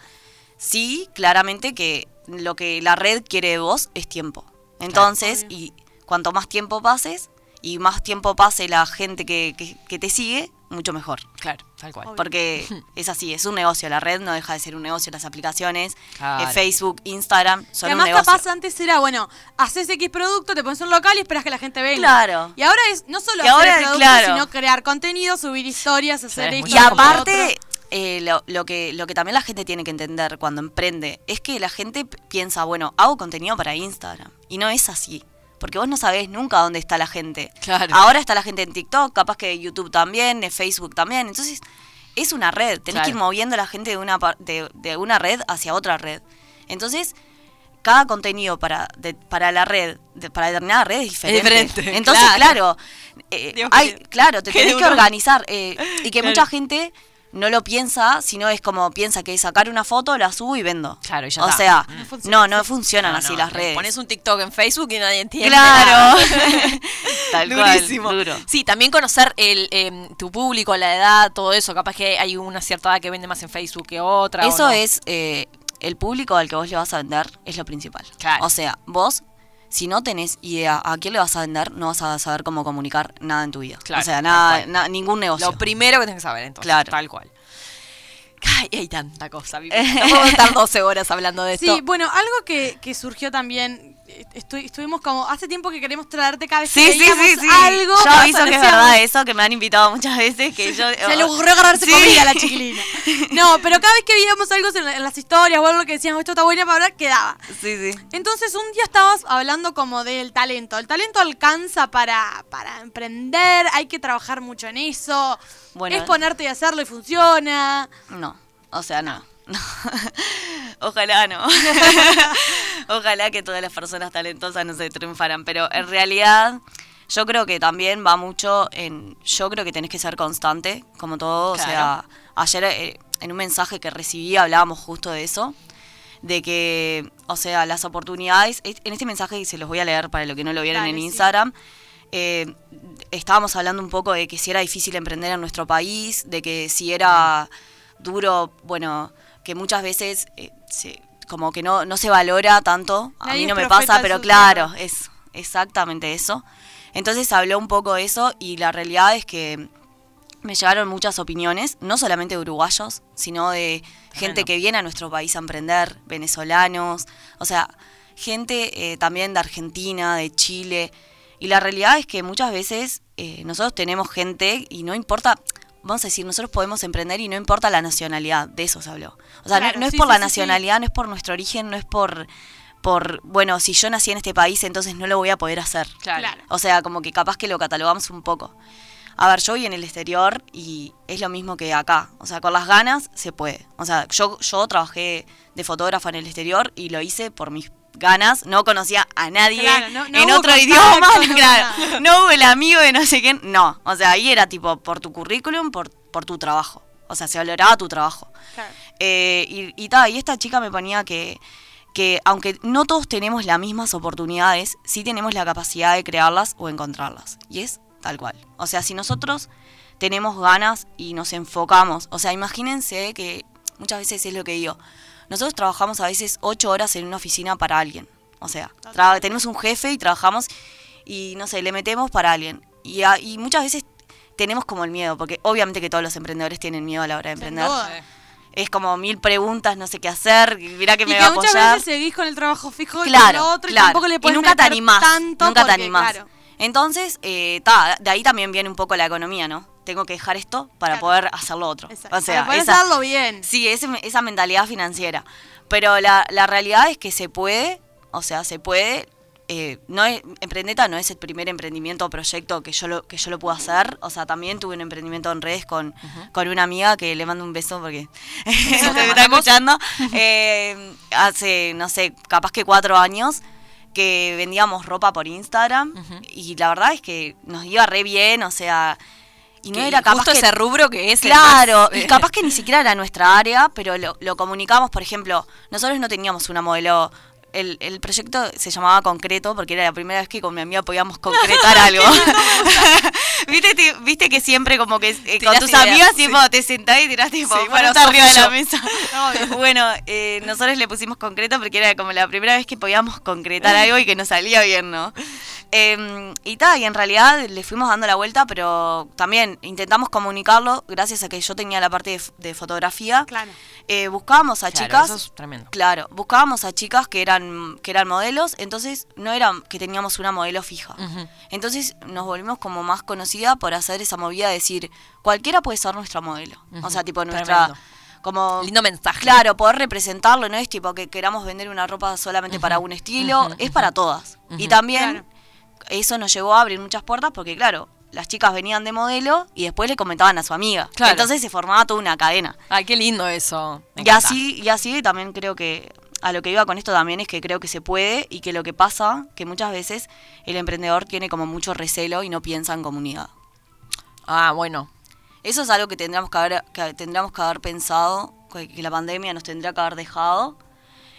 sí, claramente que lo que la red quiere de vos es tiempo. Entonces, y cuanto más tiempo pases y más tiempo pase la gente que, que- que te sigue, mucho mejor.
Claro, tal cual.
Porque (laughs) es así, es un negocio. La red no deja de ser un negocio. Las aplicaciones,
Claro.
eh, Facebook, Instagram,
Y
son un
además
negocio.
capaz antes era, bueno, haces X producto, te pones un local y esperas que la gente venga.
Claro.
Y ahora es no solo
Y
hacer
ahora,
el producto,
claro.
sino crear contenido, subir historias, hacer
mucho
Y aparte. Eh, lo, lo que, lo que también la gente tiene que entender cuando emprende es que la gente piensa, bueno, hago contenido para Instagram. Y no es así. Porque vos no sabés nunca dónde está la gente.
Claro.
Ahora está la gente en TikTok, capaz que YouTube también, en Facebook también. Entonces, es una red. Tenés que ir moviendo a la gente de una, de, de una red hacia otra red. Entonces, cada contenido para, de- para la red, de- para determinada red es diferente.
diferente,
Entonces,
claro.
claro, eh, hay, claro, te (laughs) tenés que organizar. eh, y que
Claro.
mucha gente no lo piensa, sino es como piensa que es sacar una foto, la subo y vendo.
Claro, y ya
O
está.
sea,
No
no,
funciona
no, funcionan
No,
así
no,
las redes.
Pones un TikTok en Facebook y nadie entiende.
Claro.
nada. (laughs)
Tal cual,
Durísimo.
duro.
Sí, también conocer el, em, tu público, la edad, todo eso. Capaz que hay una cierta edad que vende más en Facebook que otra. o
Eso
no.
es, eh, el público al que vos le vas a vender es lo principal.
Claro.
O sea, vos, si no tenés idea a quién le vas a vender, no vas a saber cómo comunicar nada en tu vida.
Claro,
o sea,
tal
nada,
cual.
na- ningún negocio.
Lo primero que tenés que saber, entonces.
Claro.
Tal cual. Ay, hay tanta cosa. (laughs) No podemos estar 12 horas hablando de esto.
Sí, bueno, algo que, que surgió también, estu- estuvimos como, hace tiempo que queremos traerte cada vez que
Sí,
algo.
Yo aviso que es verdad eso, que me han invitado muchas veces, que yo... (laughs)
Se le ocurrió agarrarse
Sí.
comida a la chiquilina. (laughs) No, pero cada vez que veíamos algo en, en las historias o algo que decíamos, esto está bueno para hablar, quedaba.
Sí, sí.
Entonces un día estabas hablando como del talento. El talento alcanza para, para emprender, hay que trabajar mucho en eso.
Bueno.
es ponerte y hacerlo y funciona.
No, o sea, no. No. (laughs) Ojalá no. (laughs) Ojalá que todas las personas talentosas no se triunfaran, pero en realidad yo creo que también va mucho en... Yo creo que tenés que ser constante, como todo. O sea, ayer eh, en un mensaje que recibí hablábamos justo de eso, de que, o sea, las oportunidades... En este mensaje, y se los voy a leer para los que no lo vieron
Dale,
en
sí.
Instagram, eh, estábamos hablando un poco de que si era difícil emprender en nuestro país, de que si era duro, bueno, que muchas veces eh, se- como que no, no se valora tanto. A
Nadie
mí no me pasa, pero claro,
tierra.
es exactamente eso. Entonces habló un poco de eso y la realidad es que me llegaron muchas opiniones, no solamente de uruguayos, sino de gente que viene a nuestro país a emprender, venezolanos, o sea, gente eh, también de Argentina, de Chile. Y la realidad es que muchas veces eh, nosotros tenemos gente y no importa, vamos a decir, nosotros podemos emprender y no importa la nacionalidad, de eso se habló. O sea, no-
Claro,
no, es
sí,
por
sí,
la
sí, sí.
nacionalidad, no es por nuestro origen, no es por, por, bueno, si yo nací en este país, entonces no lo voy a poder hacer.
Claro.
O sea, como que capaz que lo catalogamos un poco. A ver, yo voy en el exterior y es lo mismo que acá. O sea, con las ganas se puede. O sea, yo, yo trabajé de fotógrafa en el exterior y lo hice por mis ganas. No conocía a nadie
Claro, no- no
en otro (laughs)
contacto,
idioma.
no hubo
claro,
nada.
no hubo el amigo de no sé quién. No. O sea, ahí era tipo por tu currículum, por, por tu trabajo. O sea, se valoraba tu trabajo.
Claro.
Eh, y, y, ta, y esta chica me ponía que, que aunque no todos tenemos las mismas oportunidades, sí tenemos la capacidad de crearlas o encontrarlas. Y es tal cual. O sea, si nosotros tenemos ganas y nos enfocamos, o sea, imagínense que muchas veces es lo que digo, nosotros trabajamos a veces ocho horas en una oficina para alguien. O sea, tenemos un jefe y trabajamos y no sé, le metemos para alguien. Y, a- y muchas veces tenemos como el miedo, porque obviamente que todos los emprendedores tienen miedo a la hora de
Sin
emprender
duda.
es como mil preguntas, no sé qué hacer, mirá que
Y
me
que
va a
muchas
apoyar.
veces seguís con el trabajo fijo y con lo otro
claro.
y tampoco le puedes
nunca te animás,
tanto
nunca te animás.
claro,
Entonces, eh, ta, de ahí también viene un poco la economía, ¿no? Tengo que dejar esto para
Claro.
poder hacer lo otro.
exacto.
O sea,
Para poder
esa-
hacerlo bien.
Sí, ese- esa mentalidad financiera. Pero la, la realidad es que se puede, o sea, se puede. eh, no es, Emprendeta no es el primer emprendimiento o proyecto que yo lo que yo lo puedo hacer. O sea, también tuve un emprendimiento en redes con, con una amiga que le mando un beso porque (laughs) me está escuchando. (laughs) Eh, hace, no sé, capaz que cuatro años que vendíamos ropa por Instagram y la verdad es que nos iba re bien, o sea, y no
Que
era capaz
justo
que
ese rubro que es el
Claro,
más,
y
eh,
capaz que ni (laughs) siquiera era nuestra área, pero lo, lo comunicamos, por ejemplo, nosotros no teníamos una modelo. El, el proyecto se llamaba Concreto porque era la primera vez que con mi amiga podíamos concretar (laughs) algo. (laughs) ¿Viste, Viste que siempre como que eh, con tus amigas
sí.
tipo, te sentás y tirás tipo
Sí,
fruta
bueno,
arriba de la mesa. (laughs) bueno, eh, nosotros le pusimos Concreto porque era como la primera vez que podíamos concretar algo y que nos salía bien, ¿no? Eh, y tal, y en realidad le fuimos dando la vuelta, pero también intentamos comunicarlo gracias a que yo tenía la parte de, fotografía.
Claro.
Eh, buscábamos a
Claro,
chicas.
eso es tremendo.
Claro, buscábamos a chicas que eran, que eran modelos, entonces no era que teníamos una modelo fija. Entonces nos volvimos como más conocida por hacer esa movida de decir, cualquiera puede ser nuestra modelo. O sea, tipo nuestra...
Tremendo.
Como,
Lindo mensaje.
Claro, poder representarlo, no es tipo que queramos vender una ropa solamente para un estilo, es para todas. Y también
Claro.
eso nos llevó a abrir muchas puertas porque, claro, las chicas venían de modelo y después le comentaban a su amiga.
Claro.
Entonces se formaba toda una cadena.
Ay, qué lindo eso. Me
Y
encanta.
así, y así también creo que a lo que iba con esto también es que creo que se puede y que lo que pasa, que muchas veces el emprendedor tiene como mucho recelo y no piensa en comunidad.
Ah, bueno.
Eso es algo que tendríamos que haber, que tendríamos que haber pensado, que, la pandemia nos tendría que haber dejado.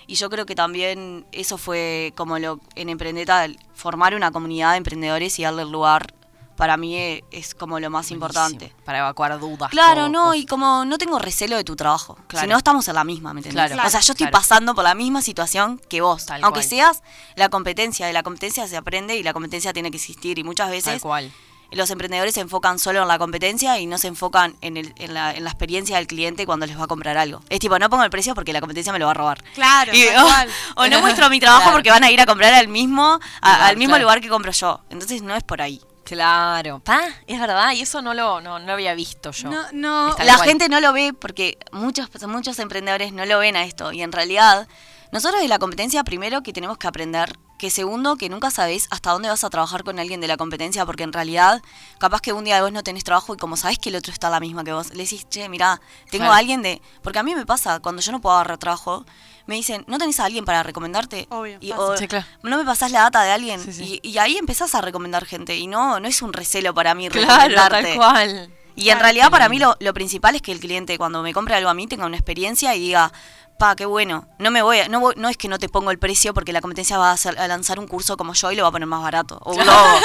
Y yo creo que también eso fue como lo en Emprendeta, formar una comunidad de emprendedores y darle el lugar, para mí eh, es como lo más importante.
Para evacuar dudas.
Claro,
todo,
no,
cosas.
y como no tengo recelo de tu trabajo.
Claro.
Si no estamos en la misma, ¿me entendés?
Claro.
o sea, yo estoy
Claro.
pasando por la misma situación que vos.
Tal
Aunque
cual.
seas la competencia, de la competencia se aprende y la competencia tiene que existir. Y muchas
Tal
veces
cual.
los emprendedores se enfocan solo en la competencia y no se enfocan en, el- en la, en la experiencia del cliente cuando les va a comprar algo. Es tipo, no pongo el precio porque la competencia me lo va a robar.
Claro,
Y-
tal
o,
cual. (laughs)
o no muestro mi trabajo porque van a ir a comprar al mismo, a- al mismo lugar que compro yo. Entonces no es por ahí.
Claro. Pa, es verdad, y eso no lo, no, no lo había visto yo.
No, no.
Está
la
igual.
gente no lo ve porque muchos, muchos emprendedores no lo ven a esto. Y en realidad, nosotros de la competencia, primero que tenemos que aprender, que segundo, que nunca sabés hasta dónde vas a trabajar con alguien de la competencia, porque en realidad, capaz que un día vos no tenés trabajo y como sabés que el otro está a la misma que vos, le decís, che, mirá, tengo
Claro.
a alguien de. Porque a mí me pasa, cuando yo no puedo agarrar trabajo, me dicen, ¿no tenés a alguien para recomendarte?
Obvio,
Y, o,
Sí, claro.
no me pasás la data de alguien.
Sí, sí.
Y, y ahí empezás a recomendar gente. Y no, no es un recelo para mí
Claro,
recomendarte.
tal cual.
Y en realidad para mí lo, lo principal es que el cliente cuando me compre algo a mí tenga una experiencia y diga, pa, qué bueno, no me voy, a- no, voy- no es que no te pongo el precio porque la competencia va a, hacer- a lanzar un curso como yo y lo va a poner más barato. O un logo.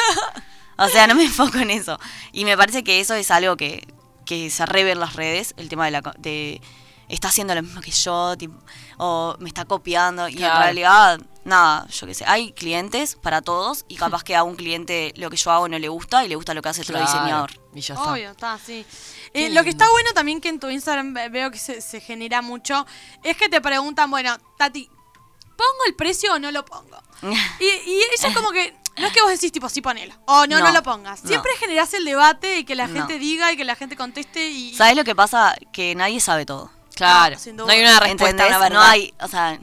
o sea, no me enfoco en eso. Y me parece que eso es algo que, que se reve en las redes, el tema de la de está haciendo lo mismo que yo, tipo, o me está copiando. Y en realidad nada, yo qué sé, hay clientes para todos y capaz que a un cliente lo que yo hago no le gusta y le gusta lo que hace otro diseñador.
Y ya está.
Obvio, está, sí. Eh, lo que está bueno también que en tu Instagram ve- veo que se, se genera mucho es que te preguntan, bueno, Tati, ¿pongo el precio o no lo pongo? (laughs) Y, y eso como que, no es que vos decís tipo, sí ponelo, o no, no,
No,
lo pongas.
no.
Siempre generás el debate y que la
No.
gente diga y que la gente conteste y...
¿Sabes lo que pasa? Que nadie sabe todo.
Claro.
No, sin
No,
duda.
hay una respuesta,
¿Entendés?
una verdad.
No hay, o sea,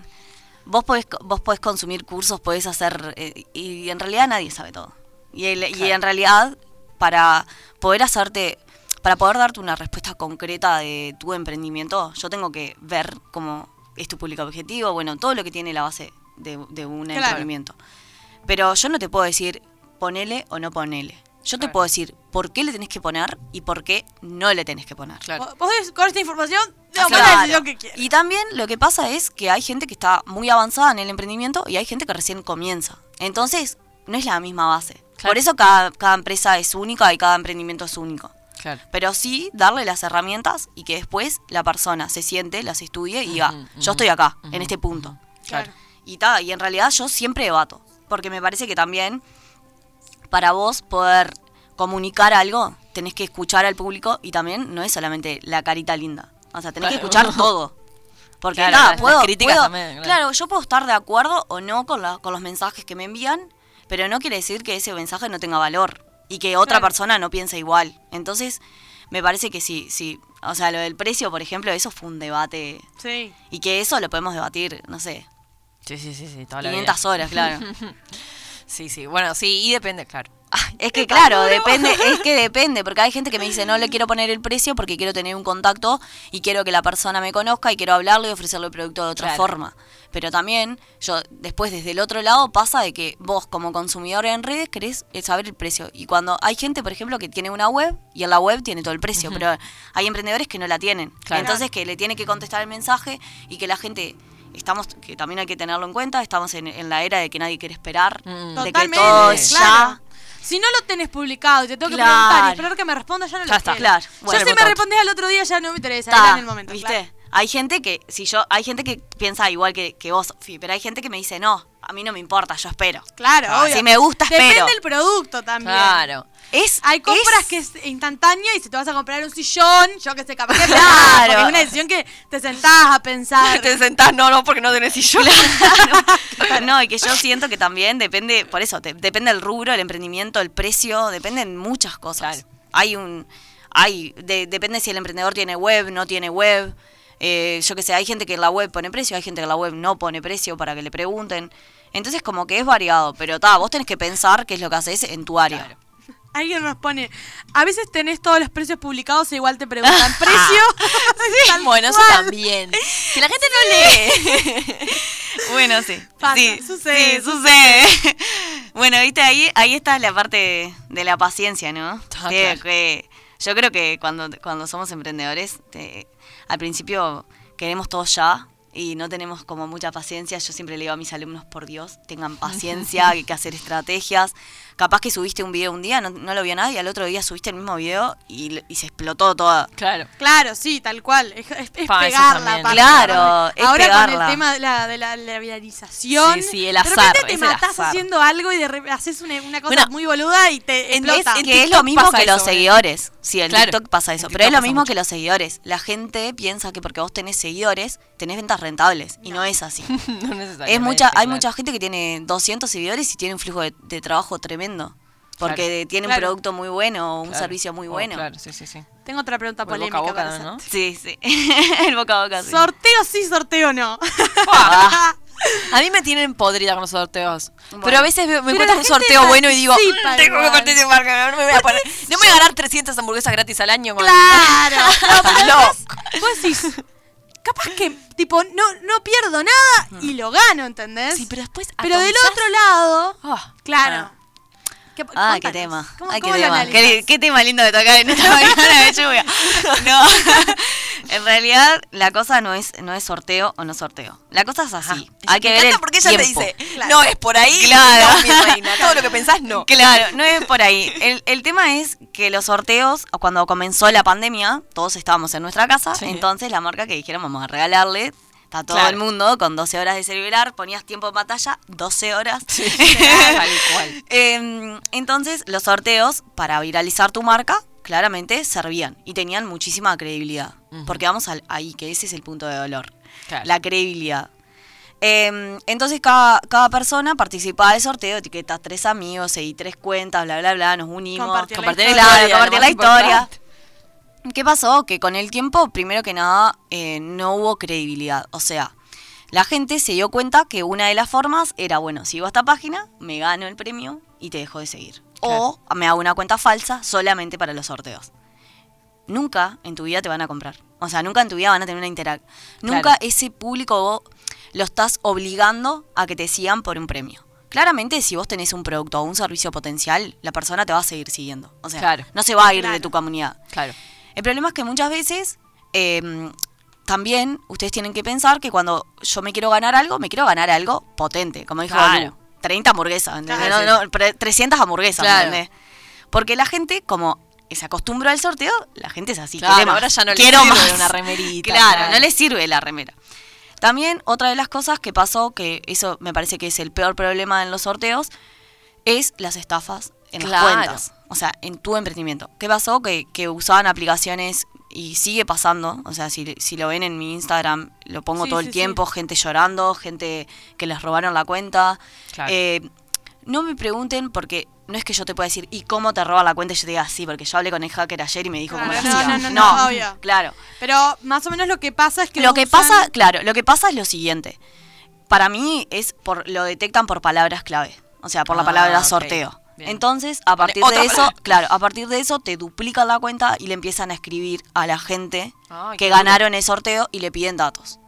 vos podés, vos podés consumir cursos, podés hacer, eh, y en realidad nadie sabe todo. Y, el- y en realidad, para poder hacerte, para poder darte una respuesta concreta de tu emprendimiento, yo tengo que ver cómo es tu público objetivo, bueno, todo lo que tiene la base de, de un
Claro.
emprendimiento. Pero yo no te puedo decir ponele o no ponele. Yo te puedo decir por qué le tenés que poner y por qué no le tenés que poner.
Claro.
Vos con esta información, la
claro.
decisión que quieras.
Y también lo que pasa es que hay gente que está muy avanzada en el emprendimiento y hay gente que recién comienza. Entonces, no es la misma base.
Claro.
Por eso cada, cada empresa es única y cada emprendimiento es único.
Claro.
Pero sí darle las herramientas y que después la persona se siente, las estudie y diga, yo estoy acá, en este punto.
Claro.
Y, ta, y en realidad yo siempre debato, porque me parece que también para vos poder comunicar algo, tenés que escuchar al público y también no es solamente la carita linda. O sea, tenés que escuchar todo. Porque
Claro, las
puedo,
críticas
puedo-
también, claro.
claro, yo puedo estar de acuerdo o no con, la- con los mensajes que me envían, pero no quiere decir que ese mensaje no tenga valor y que otra persona no piense igual. Entonces, me parece que sí, sí. O sea, lo del precio, por ejemplo, eso fue un debate
Sí.
y que eso lo podemos debatir, no sé,
Sí, sí, sí, sí. Toda la
500
vida.
horas, claro. (laughs)
Sí, sí. Bueno, sí, y depende, claro.
Es que claro, depende, es que (laughs) depende, porque hay gente que me dice, no le quiero poner el precio porque quiero tener un contacto y quiero que la persona me conozca y quiero hablarle y ofrecerle el producto de otra
Claro.
forma. Pero también, yo después desde el otro lado pasa de que vos como consumidor en redes querés eh, saber el precio. Y cuando hay gente, por ejemplo, que tiene una web y en la web tiene todo el precio, pero hay emprendedores que no la tienen.
Claro.
Entonces que le tiene que contestar el mensaje y que la gente... Estamos, que también hay que tenerlo en cuenta, estamos en, en la era de que nadie quiere esperar,
Mm.
de que
Totalmente,
todo es
claro.
ya.
Si no lo tenés publicado y te tengo que preguntar y esperar que me responda, ya no
Ya
lo
está,
claro.
Yo si me
voto.
respondés al otro día ya no me interesa, era en el momento.
¿Viste? Hay gente que, si yo, hay gente que piensa igual que, que vos, Sofi, pero hay gente que me dice, no, a mí no me importa, yo espero.
Claro,
Ah,
obvio.
si me gusta,
Depende
espero.
del producto también.
Claro.
Es,
Hay compras
es-
que es instantánea y si te vas a comprar un sillón, yo que sé, capaz que
Claro.
es una decisión que te sentás a pensar. (laughs)
Te sentás, no, no, porque no tenés sillón. (laughs)
no, y que yo siento que también depende, por eso, te- depende del rubro, el emprendimiento, el precio, dependen muchas cosas.
Claro.
Hay un, hay, de- depende si el emprendedor tiene web, no tiene web. Eh, yo que sé, hay gente que en la web pone precio, hay gente que en la web no pone precio para que le pregunten. Entonces como que es variado, pero ta, vos tenés que pensar qué es lo que haces en tu área.
Claro.
Alguien nos pone, a veces tenés todos los precios publicados e igual te preguntan (laughs) precio. (laughs)
Bueno, eso también. Que la gente no lee. (laughs)
Bueno, sí.
Pasa,
sí,
sucede,
sí, sucede. bueno, viste, ahí, ahí está la parte de la paciencia, ¿no?
Ah,
Que-
claro.
que yo creo que cuando, cuando somos emprendedores, te- al principio queremos todo ya y no tenemos como mucha paciencia. Yo siempre le digo a mis alumnos, por Dios, tengan paciencia, (laughs) hay que hacer estrategias. Capaz que subiste un video un día, no, no lo vio nadie, al otro día subiste el mismo video y, y se explotó toda.
Claro.
Claro, sí, tal cual. Es, es- es
Pa,
pegarla. aparte.
Claro, es
Ahora con
pegarla.
el tema de la, de la, la viralización.
Sí, sí, el
De
azar,
repente te
es
matás
azar.
haciendo algo y de repente haces una, una cosa
Bueno,
muy boluda y te explota.
en
que es lo mismo que los
eso,
seguidores. Sí, en
Claro,
TikTok pasa eso. Pero es lo mismo
mucho.
que los seguidores. La gente piensa que porque vos tenés seguidores, tenés ventas rentables. Y no es así. (laughs)
no necesariamente,
es mucha, hay
claro.
mucha gente que tiene 200 seguidores y tiene un flujo de, de trabajo tremendo. Porque
Claro.
tiene un producto muy bueno o un
Claro.
servicio muy
Oh,
bueno.
claro, sí, sí, sí.
Tengo otra pregunta
O el
polémica
boca a boca,
para.
¿no?
Sí, sí. (laughs) el boca a boca. sí.
Sorteo sí, sorteo no.
Ah, (laughs)
A mí me tienen podrida con los sorteos.
Bueno.
Pero a veces me
Pero
encuentro un sorteo bueno y digo, "Mm, tengo que
igual".
participar, no me voy a poner. No me voy a ganar 300 hamburguesas gratis al año.
Claro. (laughs) No, vos decís, capaz que, tipo, no, no pierdo nada y lo gano, ¿entendés?
Sí, pero después
Pero del otro lado,
Ah,
claro. ¿Qué,
Ah, qué tema.
¿Cómo,
Ay, qué
cómo lo
tema.
analizás?
Qué, qué tema lindo de tocar en esta (laughs) mañana de lluvia. No. (laughs) en realidad, la cosa no es, no es sorteo o no sorteo. La cosa es así. Hay que
me
ver
encanta
el
porque ella
tiempo.
te dice,
Claro.
no es por ahí.
Claro.
No, mi reina. Todo lo que pensás, no.
Claro, no es por ahí. El, el tema es que los sorteos, cuando comenzó la pandemia, todos estábamos en nuestra casa,
Sí.
entonces la marca que dijeron vamos a regalarle Está todo
Claro.
el mundo con 12 horas de celular, ponías tiempo en batalla, 12 horas. (laughs)
Tal cual.
Em, entonces, los sorteos para viralizar tu marca claramente servían y tenían muchísima credibilidad. Porque vamos al- ahí, que ese es el punto de dolor.
Claro.
La credibilidad. Em, entonces, cada, cada persona participaba del sorteo, etiquetas tres amigos, seguí tres cuentas, bla, bla, bla, nos unimos.
Compartir la
compartir historia.
¿Qué pasó? Que con el tiempo, primero que nada, eh, no hubo credibilidad. O sea, la gente se dio cuenta que una de las formas era, bueno, sigo a esta página, me gano el premio y te dejo de seguir. O me hago una cuenta falsa solamente para los sorteos. Nunca en tu vida te van a comprar. O sea, nunca en tu vida van a tener una interacción. Nunca
Claro.
ese público vos lo estás obligando a que te sigan por un premio. Claramente, si vos tenés un producto o un servicio potencial, la persona te va a seguir siguiendo. O sea,
Claro.
no se va a ir de tu comunidad.
Claro.
El problema es que muchas veces eh, también ustedes tienen que pensar que cuando yo me quiero ganar algo, me quiero ganar algo potente. Como dijo
Claro.
Lu, 30 hamburguesas, No, no, pre- 300 hamburguesas,
Claro.
¿entendés? Porque la gente, como se acostumbró al sorteo, la gente es así.
Claro, ahora ya no le
quiero
sirve
más.
una remerita,
Claro,
claro.
no le sirve la remera. También otra de las cosas que pasó, que eso me parece que es el peor problema en los sorteos, es las estafas en las cuentas. O sea, en tu emprendimiento. ¿Qué pasó? Que, que usaban aplicaciones y sigue pasando. O sea, si, si lo ven en mi Instagram, lo pongo
Sí,
todo
sí,
el
sí.
tiempo, gente llorando, gente que les robaron la cuenta.
Claro.
Eh, no me pregunten porque no es que yo te pueda decir, ¿y cómo te roba la cuenta? Y yo te diga, sí, porque yo hablé con el hacker ayer y me dijo cómo lo
no,
hacía.
no, no, no, obvio.
claro.
Pero más o menos lo que pasa es que.
Lo que
usan-
pasa, claro, lo que pasa es lo siguiente. Para mí es por lo detectan por palabras clave, o sea, por la
Ah,
palabra
ok.
sorteo.
Bien.
Entonces, a partir
otra
de eso,
palabra.
claro, a partir de eso te duplican la cuenta y le empiezan a escribir a la gente
Ay,
que ganaron el sorteo y le piden datos.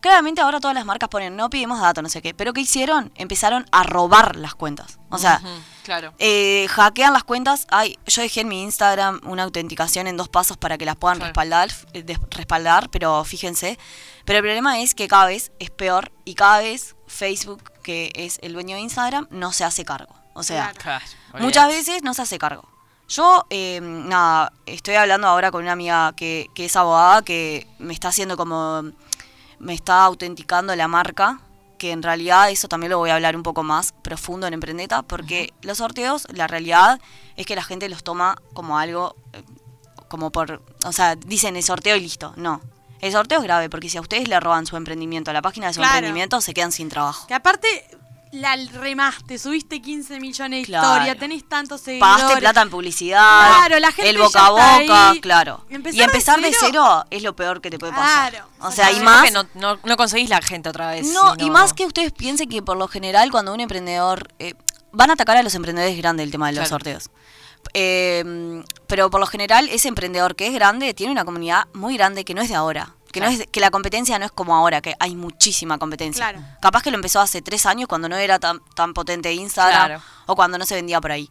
Claramente ahora todas las marcas ponen no pedimos datos, no sé qué, pero ¿qué hicieron? Empezaron a robar las cuentas. O sea,
claro.
eh, hackean las cuentas. Ay, yo dejé en mi Instagram una autenticación en dos pasos para que las puedan
Claro.
respaldar, eh, respaldar, pero fíjense. Pero el problema es que cada vez es peor y cada vez Facebook, que es el dueño de Instagram, no se hace cargo. O sea,
Claro,
muchas veces no se hace cargo. Yo, eh, nada, estoy hablando ahora con una amiga que, que es abogada que me está haciendo como. me está autenticando la marca. Que en realidad eso también lo voy a hablar un poco más profundo en Emprendeta. Porque los sorteos, la realidad es que la gente los toma como algo. eh, como por. O sea, dicen el sorteo y listo. No. El sorteo es grave porque si a ustedes le roban su emprendimiento, a la página de su
Claro.
emprendimiento, se quedan sin trabajo.
Que aparte. La remaste, subiste 15 millones de
Claro.
historia, tenés tantos seguidores.
Pagaste plata en publicidad.
Claro, la gente
El boca a boca,
ahí.
claro.
Empezar
y empezar
de
de
cero-
es lo peor que te puede pasar.
Claro,
O sea, y más.
que no, no, no conseguís la gente otra vez.
No,
sino-
y más que ustedes piensen que por lo general cuando un emprendedor... eh, van a atacar a los emprendedores grandes el tema de los
Claro.
sorteos. Eh, pero por lo general ese emprendedor que es grande tiene una comunidad muy grande que no es de ahora. Que, no es, que la competencia no es como ahora, que hay muchísima competencia.
Claro.
Capaz que lo empezó hace tres años cuando no era tan, tan potente Instagram
Claro.
o cuando no se vendía por ahí.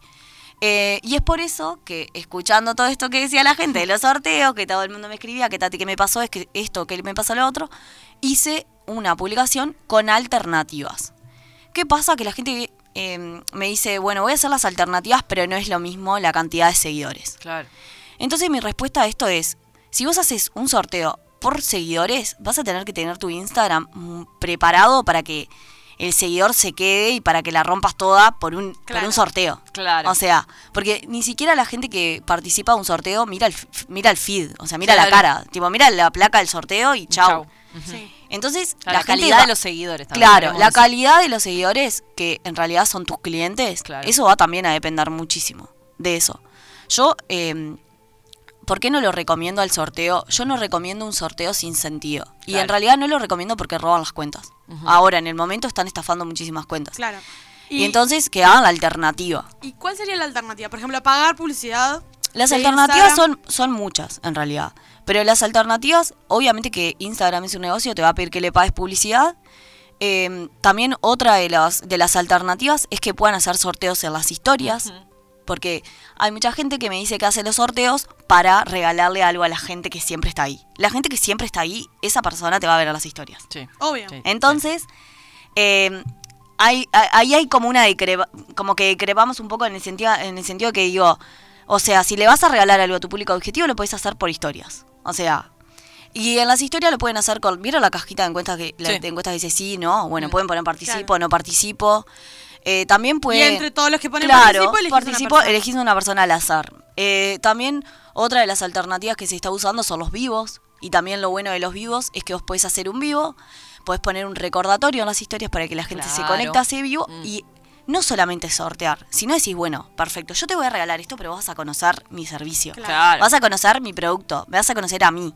Eh, y es por eso que escuchando todo esto que decía la gente de los sorteos, que todo el mundo me escribía, que Tati, que me pasó es que esto, que me pasó lo otro, hice una publicación con alternativas. ¿Qué pasa? Que la gente eh, me dice, bueno, voy a hacer las alternativas, pero no es lo mismo la cantidad de seguidores.
Claro.
Entonces mi respuesta a esto es, si vos haces un sorteo por seguidores, vas a tener que tener tu Instagram mm, preparado para que el seguidor se quede y para que la rompas toda por un, por un sorteo.
Claro.
O sea, porque ni siquiera la gente que participa de un sorteo mira el, f- mira el feed, o sea, mira la cara. Tipo, mira la placa del sorteo y chau.
Chau.
Sí.
Entonces,
La,
la, gente
calidad
va-
de los seguidores también.
Claro, la calidad de los seguidores, que en realidad son tus clientes,
Claro.
eso va también a depender muchísimo de eso. Yo, eh, ¿por qué no lo recomiendo al sorteo? Yo no recomiendo un sorteo sin sentido. Y en realidad no lo recomiendo porque roban las cuentas. Ahora, en el momento están estafando muchísimas cuentas.
Claro.
Y, entonces que hagan la alternativa.
¿Y cuál sería la alternativa? Por ejemplo, pagar publicidad.
Las alternativas
Instagram.
son, son muchas, en realidad. Pero las alternativas, obviamente que Instagram es un negocio, te va a pedir que le pagues publicidad. Eh, también otra de las, de las alternativas es que puedan hacer sorteos en las historias. Porque hay mucha gente que me dice que hace los sorteos para regalarle algo a la gente que siempre está ahí. La gente que siempre está ahí, esa persona te va a ver a las historias.
Sí.
Obvio.
Sí.
Entonces, eh, hay, hay- ahí hay como una decreva- como que decrevamos un poco en el sentido, en el sentido que digo, o sea, si le vas a regalar algo a tu público objetivo, lo puedes hacer por historias. O sea, Y en las historias lo pueden hacer con. ¿Vieron la cajita de encuestas que, la
Sí.
de encuestas que dice sí, no? Bueno,
Mm.
pueden poner participo, no participo. Eh, también
Y
pueden.
entre todos los que ponen
claro,
participo,
participo,
una persona.
elegís una persona al azar. Eh, también otra de las alternativas que se está usando son los vivos. Y también lo bueno de los vivos es que vos podés hacer un vivo, podés poner un recordatorio en las historias para que la gente se conecte a ese vivo
Mm.
y no solamente sortear, sino decís, bueno, perfecto, yo te voy a regalar esto, pero vas a conocer mi servicio.
Claro.
Vas a conocer mi producto, me vas a conocer a mí.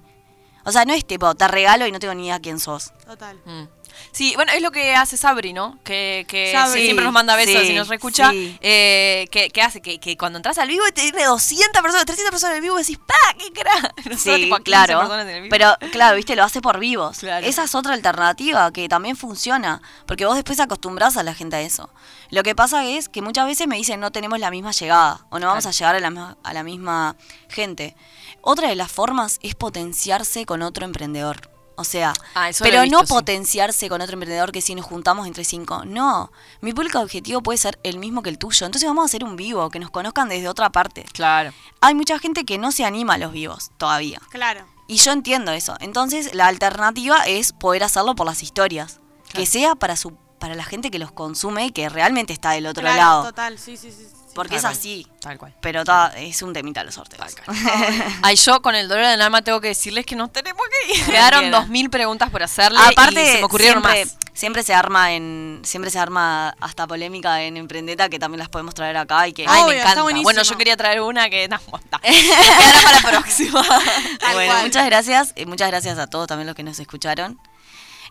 O sea, no es tipo, te regalo y no tengo ni idea quién sos.
Total.
Mm. Sí, bueno, es lo que hace Sabri, ¿no? Que, que
Sabri.
siempre nos manda besos
Sí,
y nos reescucha.
sí.
Eh, que, que hace que, que cuando entras al vivo y te tiene 200 personas, 300 personas en el vivo, decís, ¡pa! ¡Qué crack! (laughs) Nosotros,
Sí,
tipo, a 15
claro. Pero, claro, viste, lo hace por vivos.
Claro.
Esa es otra alternativa que también funciona. Porque vos después acostumbrás a la gente a eso. Lo que pasa es que muchas veces me dicen no tenemos la misma llegada. O no vamos
Claro.
a llegar a la, a la misma gente. Otra de las formas es potenciarse con otro emprendedor. O sea,
Ah,
pero
visto,
no
sí.
potenciarse con otro emprendedor que si nos juntamos entre cinco. No, mi público objetivo puede ser el mismo que el tuyo. Entonces vamos a hacer un vivo, que nos conozcan desde otra parte.
Claro.
Hay mucha gente que no se anima a los vivos todavía.
Claro.
Y yo entiendo eso. Entonces, la alternativa es poder hacerlo por las historias. Que sea para su para la gente que los consume y que realmente está del otro
Claro,
lado.
total, sí, sí, sí.
Porque es
Tal cual.
así.
Tal cual.
Pero ta- es un temita los sorteos. (laughs)
Ay, yo con el dolor del alma tengo que decirles que nos tenemos que ir. Quedaron dos mil preguntas por hacerle
Aparte,
y se me ocurrieron
siempre,
más.
siempre se arma en siempre se arma hasta polémica en Emprendeta que también las podemos traer acá y que
Ay,
Obvio,
me
está
encanta.
buenísimo.
Bueno, yo quería traer una que no, está. (laughs) Quedará para la próxima. (laughs)
Tal
bueno,
cual.
muchas gracias. y muchas gracias a todos también los que nos escucharon.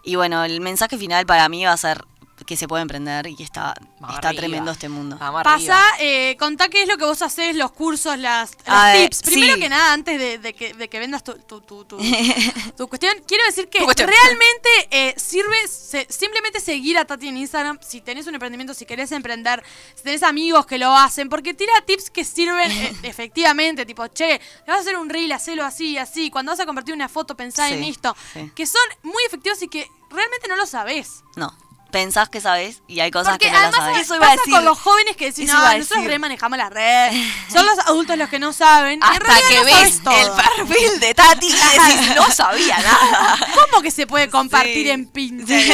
Y bueno, el mensaje final para mí va a ser que se puede emprender y que está,
Vamos
está
arriba.
tremendo este mundo.
Vamos.
Pasa, eh, contá qué es lo que vos haces, los cursos, las, los
A ver,
tips. Primero
sí.
que nada, antes de, de que, de que vendas tu, tu, tu, tu- (laughs) tu cuestión, quiero decir que realmente eh, sirve se- simplemente seguir a Tati en Instagram si tenés un emprendimiento, si querés emprender, si tenés amigos que lo hacen, porque tira tips que sirven (laughs) eh, efectivamente, tipo, che, vas a hacer un reel, hacelo así, así, cuando vas a compartir una foto, pensá en esto,
sí.
que son muy efectivos y que realmente no lo sabés.
No, pensás que sabes y hay cosas
Porque
que no las
además
sabes.
Eso iba a decir.
con los jóvenes que decís, no, nosotros
decir.
re manejamos las redes. Son los adultos los que no saben.
Hasta que
no
ves
todo.
el perfil de Tati y decís, no sabía nada. (laughs)
¿Cómo que se puede compartir
Sí.
en Pinterest?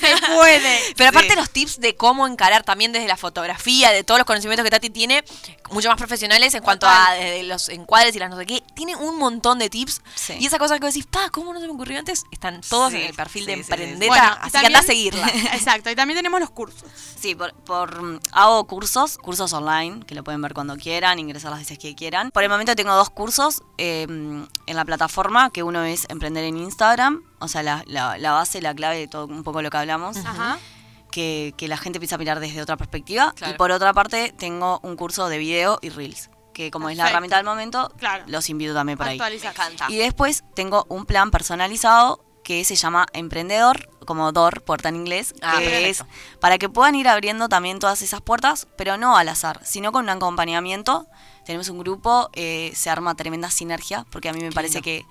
se puede.
Pero aparte los tips de cómo encarar también desde la fotografía, de todos los conocimientos que Tati tiene, mucho más profesionales en cuanto a
Total.
desde los encuadres y las no sé qué, tiene un montón de tips. Y esa cosa que decís, pa, ¿cómo no se me ocurrió antes? Están todos en el perfil de. Emprendeta,
Bueno,
así que anda a seguirla. (laughs) (laughs)
Exacto, y también tenemos los cursos.
Sí, por, por, mm, hago cursos, cursos online, que lo pueden ver cuando quieran, ingresar las veces que quieran. Por el momento tengo dos cursos eh, en la plataforma, que uno es emprender en Instagram, o sea, la, la- la base, la clave de todo un poco lo que hablamos.
Ajá.
que, que la gente empieza a mirar desde otra perspectiva.
Claro.
Y por otra parte, tengo un curso de video y reels, que como es la herramienta del momento,
Claro.
los invito también por ahí. Y después tengo un plan personalizado que se llama Emprendedor, como DOR, puerta en inglés,
Ah,
que es para que puedan ir abriendo también todas esas puertas, pero no al azar, sino con un acompañamiento. Tenemos un grupo, eh, se arma tremenda sinergia, porque a mí me parece que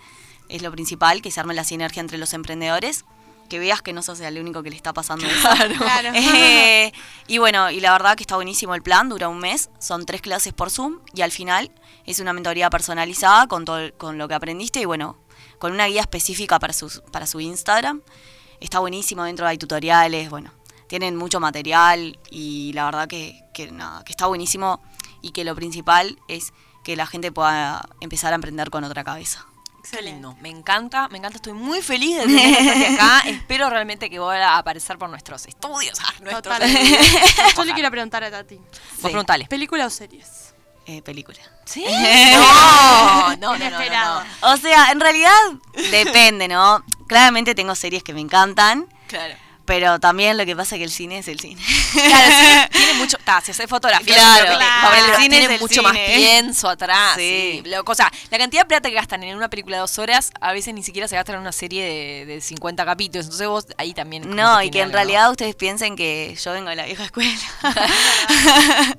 es lo principal, que se arme la sinergia entre los emprendedores, que veas que no sos el único que le está pasando eso. (laughs)
Claro.
Eh, y bueno, y la verdad que está buenísimo el plan, dura un mes, son tres clases por Zoom y al final es una mentoría personalizada con todo con lo que aprendiste y bueno, con una guía específica para su, para su Instagram. Está buenísimo, dentro hay tutoriales, bueno, tienen mucho material y la verdad que, que nada, que está buenísimo y que lo principal es que la gente pueda empezar a emprender con otra cabeza.
Qué lindo. Me encanta, me encanta. Estoy muy feliz de tener a Tati acá. (laughs) Espero realmente que vuelva a aparecer por nuestros estudios. Ah, nuestros
Total.
estudios.
Yo le quiero preguntar a Tati.
Vos preguntale.
¿Película o series?
Eh, película.
¿Sí? (laughs) No, no, no, no, no.
O sea, en realidad depende, ¿no? Claramente tengo series que me encantan,
Claro.
Pero también lo que pasa es que el cine es el cine.
Claro, sí, (laughs) tiene mucho. Ta, si haces fotografía,
Claro, El cine
tiene
es el
mucho más
cine.
pienso atrás.
Sí.
O sea, la cantidad de plata que gastan en una película de dos horas, a veces ni siquiera se gastan en una serie de, de 50 capítulos. Entonces vos ahí también.
No, y que en
algo,
realidad ustedes piensen que yo vengo de la vieja escuela. (laughs) (laughs)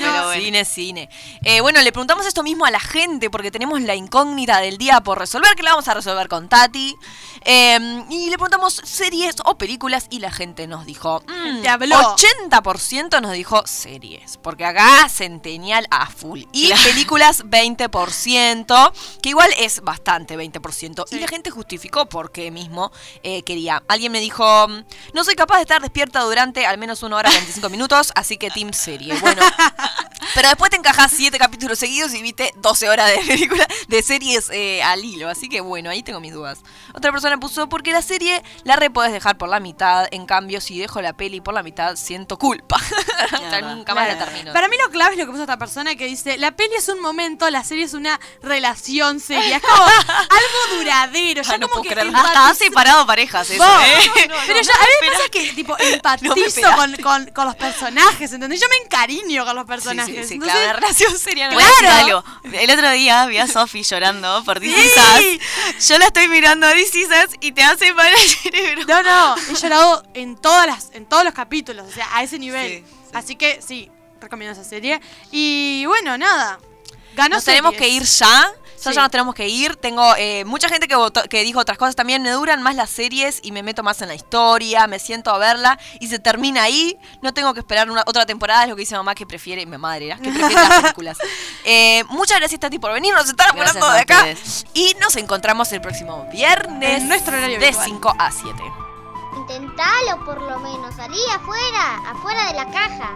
No,
pero bueno.
Cine, cine. Eh, bueno, le preguntamos esto mismo a la gente porque tenemos la incógnita del día por resolver, que la vamos a resolver con Tati. Eh, y le preguntamos series o películas y la gente nos dijo... mm,
Te habló.
80% nos dijo series, porque acá centenial a full. Y películas 20%, que igual es bastante 20%. Y la gente justificó por qué mismo eh, quería. Alguien me dijo, mm, no soy capaz de estar despierta durante al menos una hora 25 minutos, así que team serie. Bueno, (laughs) pero después te encajas 7 capítulos seguidos y viste 12 horas de película, de series eh, al hilo. Así que bueno, ahí tengo mis dudas. Otra persona puso, porque la serie la re podés dejar por la mitad, en cambio si dejo la peli por la mitad siento culpa. (laughs) Hasta nunca más la termino.
Para mí lo clave es lo que puso esta persona que dice, la peli es un momento, la serie es una relación seria. Es como (laughs) algo duradero. Ya
Ay, no
como
puedo
que
creerlo.
Hasta ha separado parejas eso, ¿eh?
pero yo, a mí me pasa que tipo (laughs) empatizo con, con, con los personajes, ¿entendés? Yo me encariño con los
Sí,
personajes.
Sí, sí,
Entonces,
claro, la relación
a decir
Claro.
algo. El otro día vi a Sofi llorando por This
Sí.
Yo la estoy mirando This Is Us y te hace mal el cerebro.
No, no, he llorado en todas las, en todos los capítulos, o sea, a ese nivel.
Sí, sí.
Así que sí, recomiendo esa serie. Y bueno, nada. Ganó
Nos tenemos que ir ya. Ya,
Sí.
ya nos tenemos que ir. Tengo eh, mucha gente que, votó- que dijo otras cosas también. Me duran más las series y me meto más en la historia. Me siento a verla y se termina ahí. No tengo que esperar una, otra temporada. Es lo que dice mamá que prefiere. Mi madre era que prefiere las películas. (laughs) Eh, muchas gracias, Tati, por venir. Nos están apurando de acá.
ustedes.
Y nos encontramos el próximo viernes.
En nuestro horario
De
habitual.
5 a 7.
Intentalo por lo menos, salí afuera, afuera de la caja.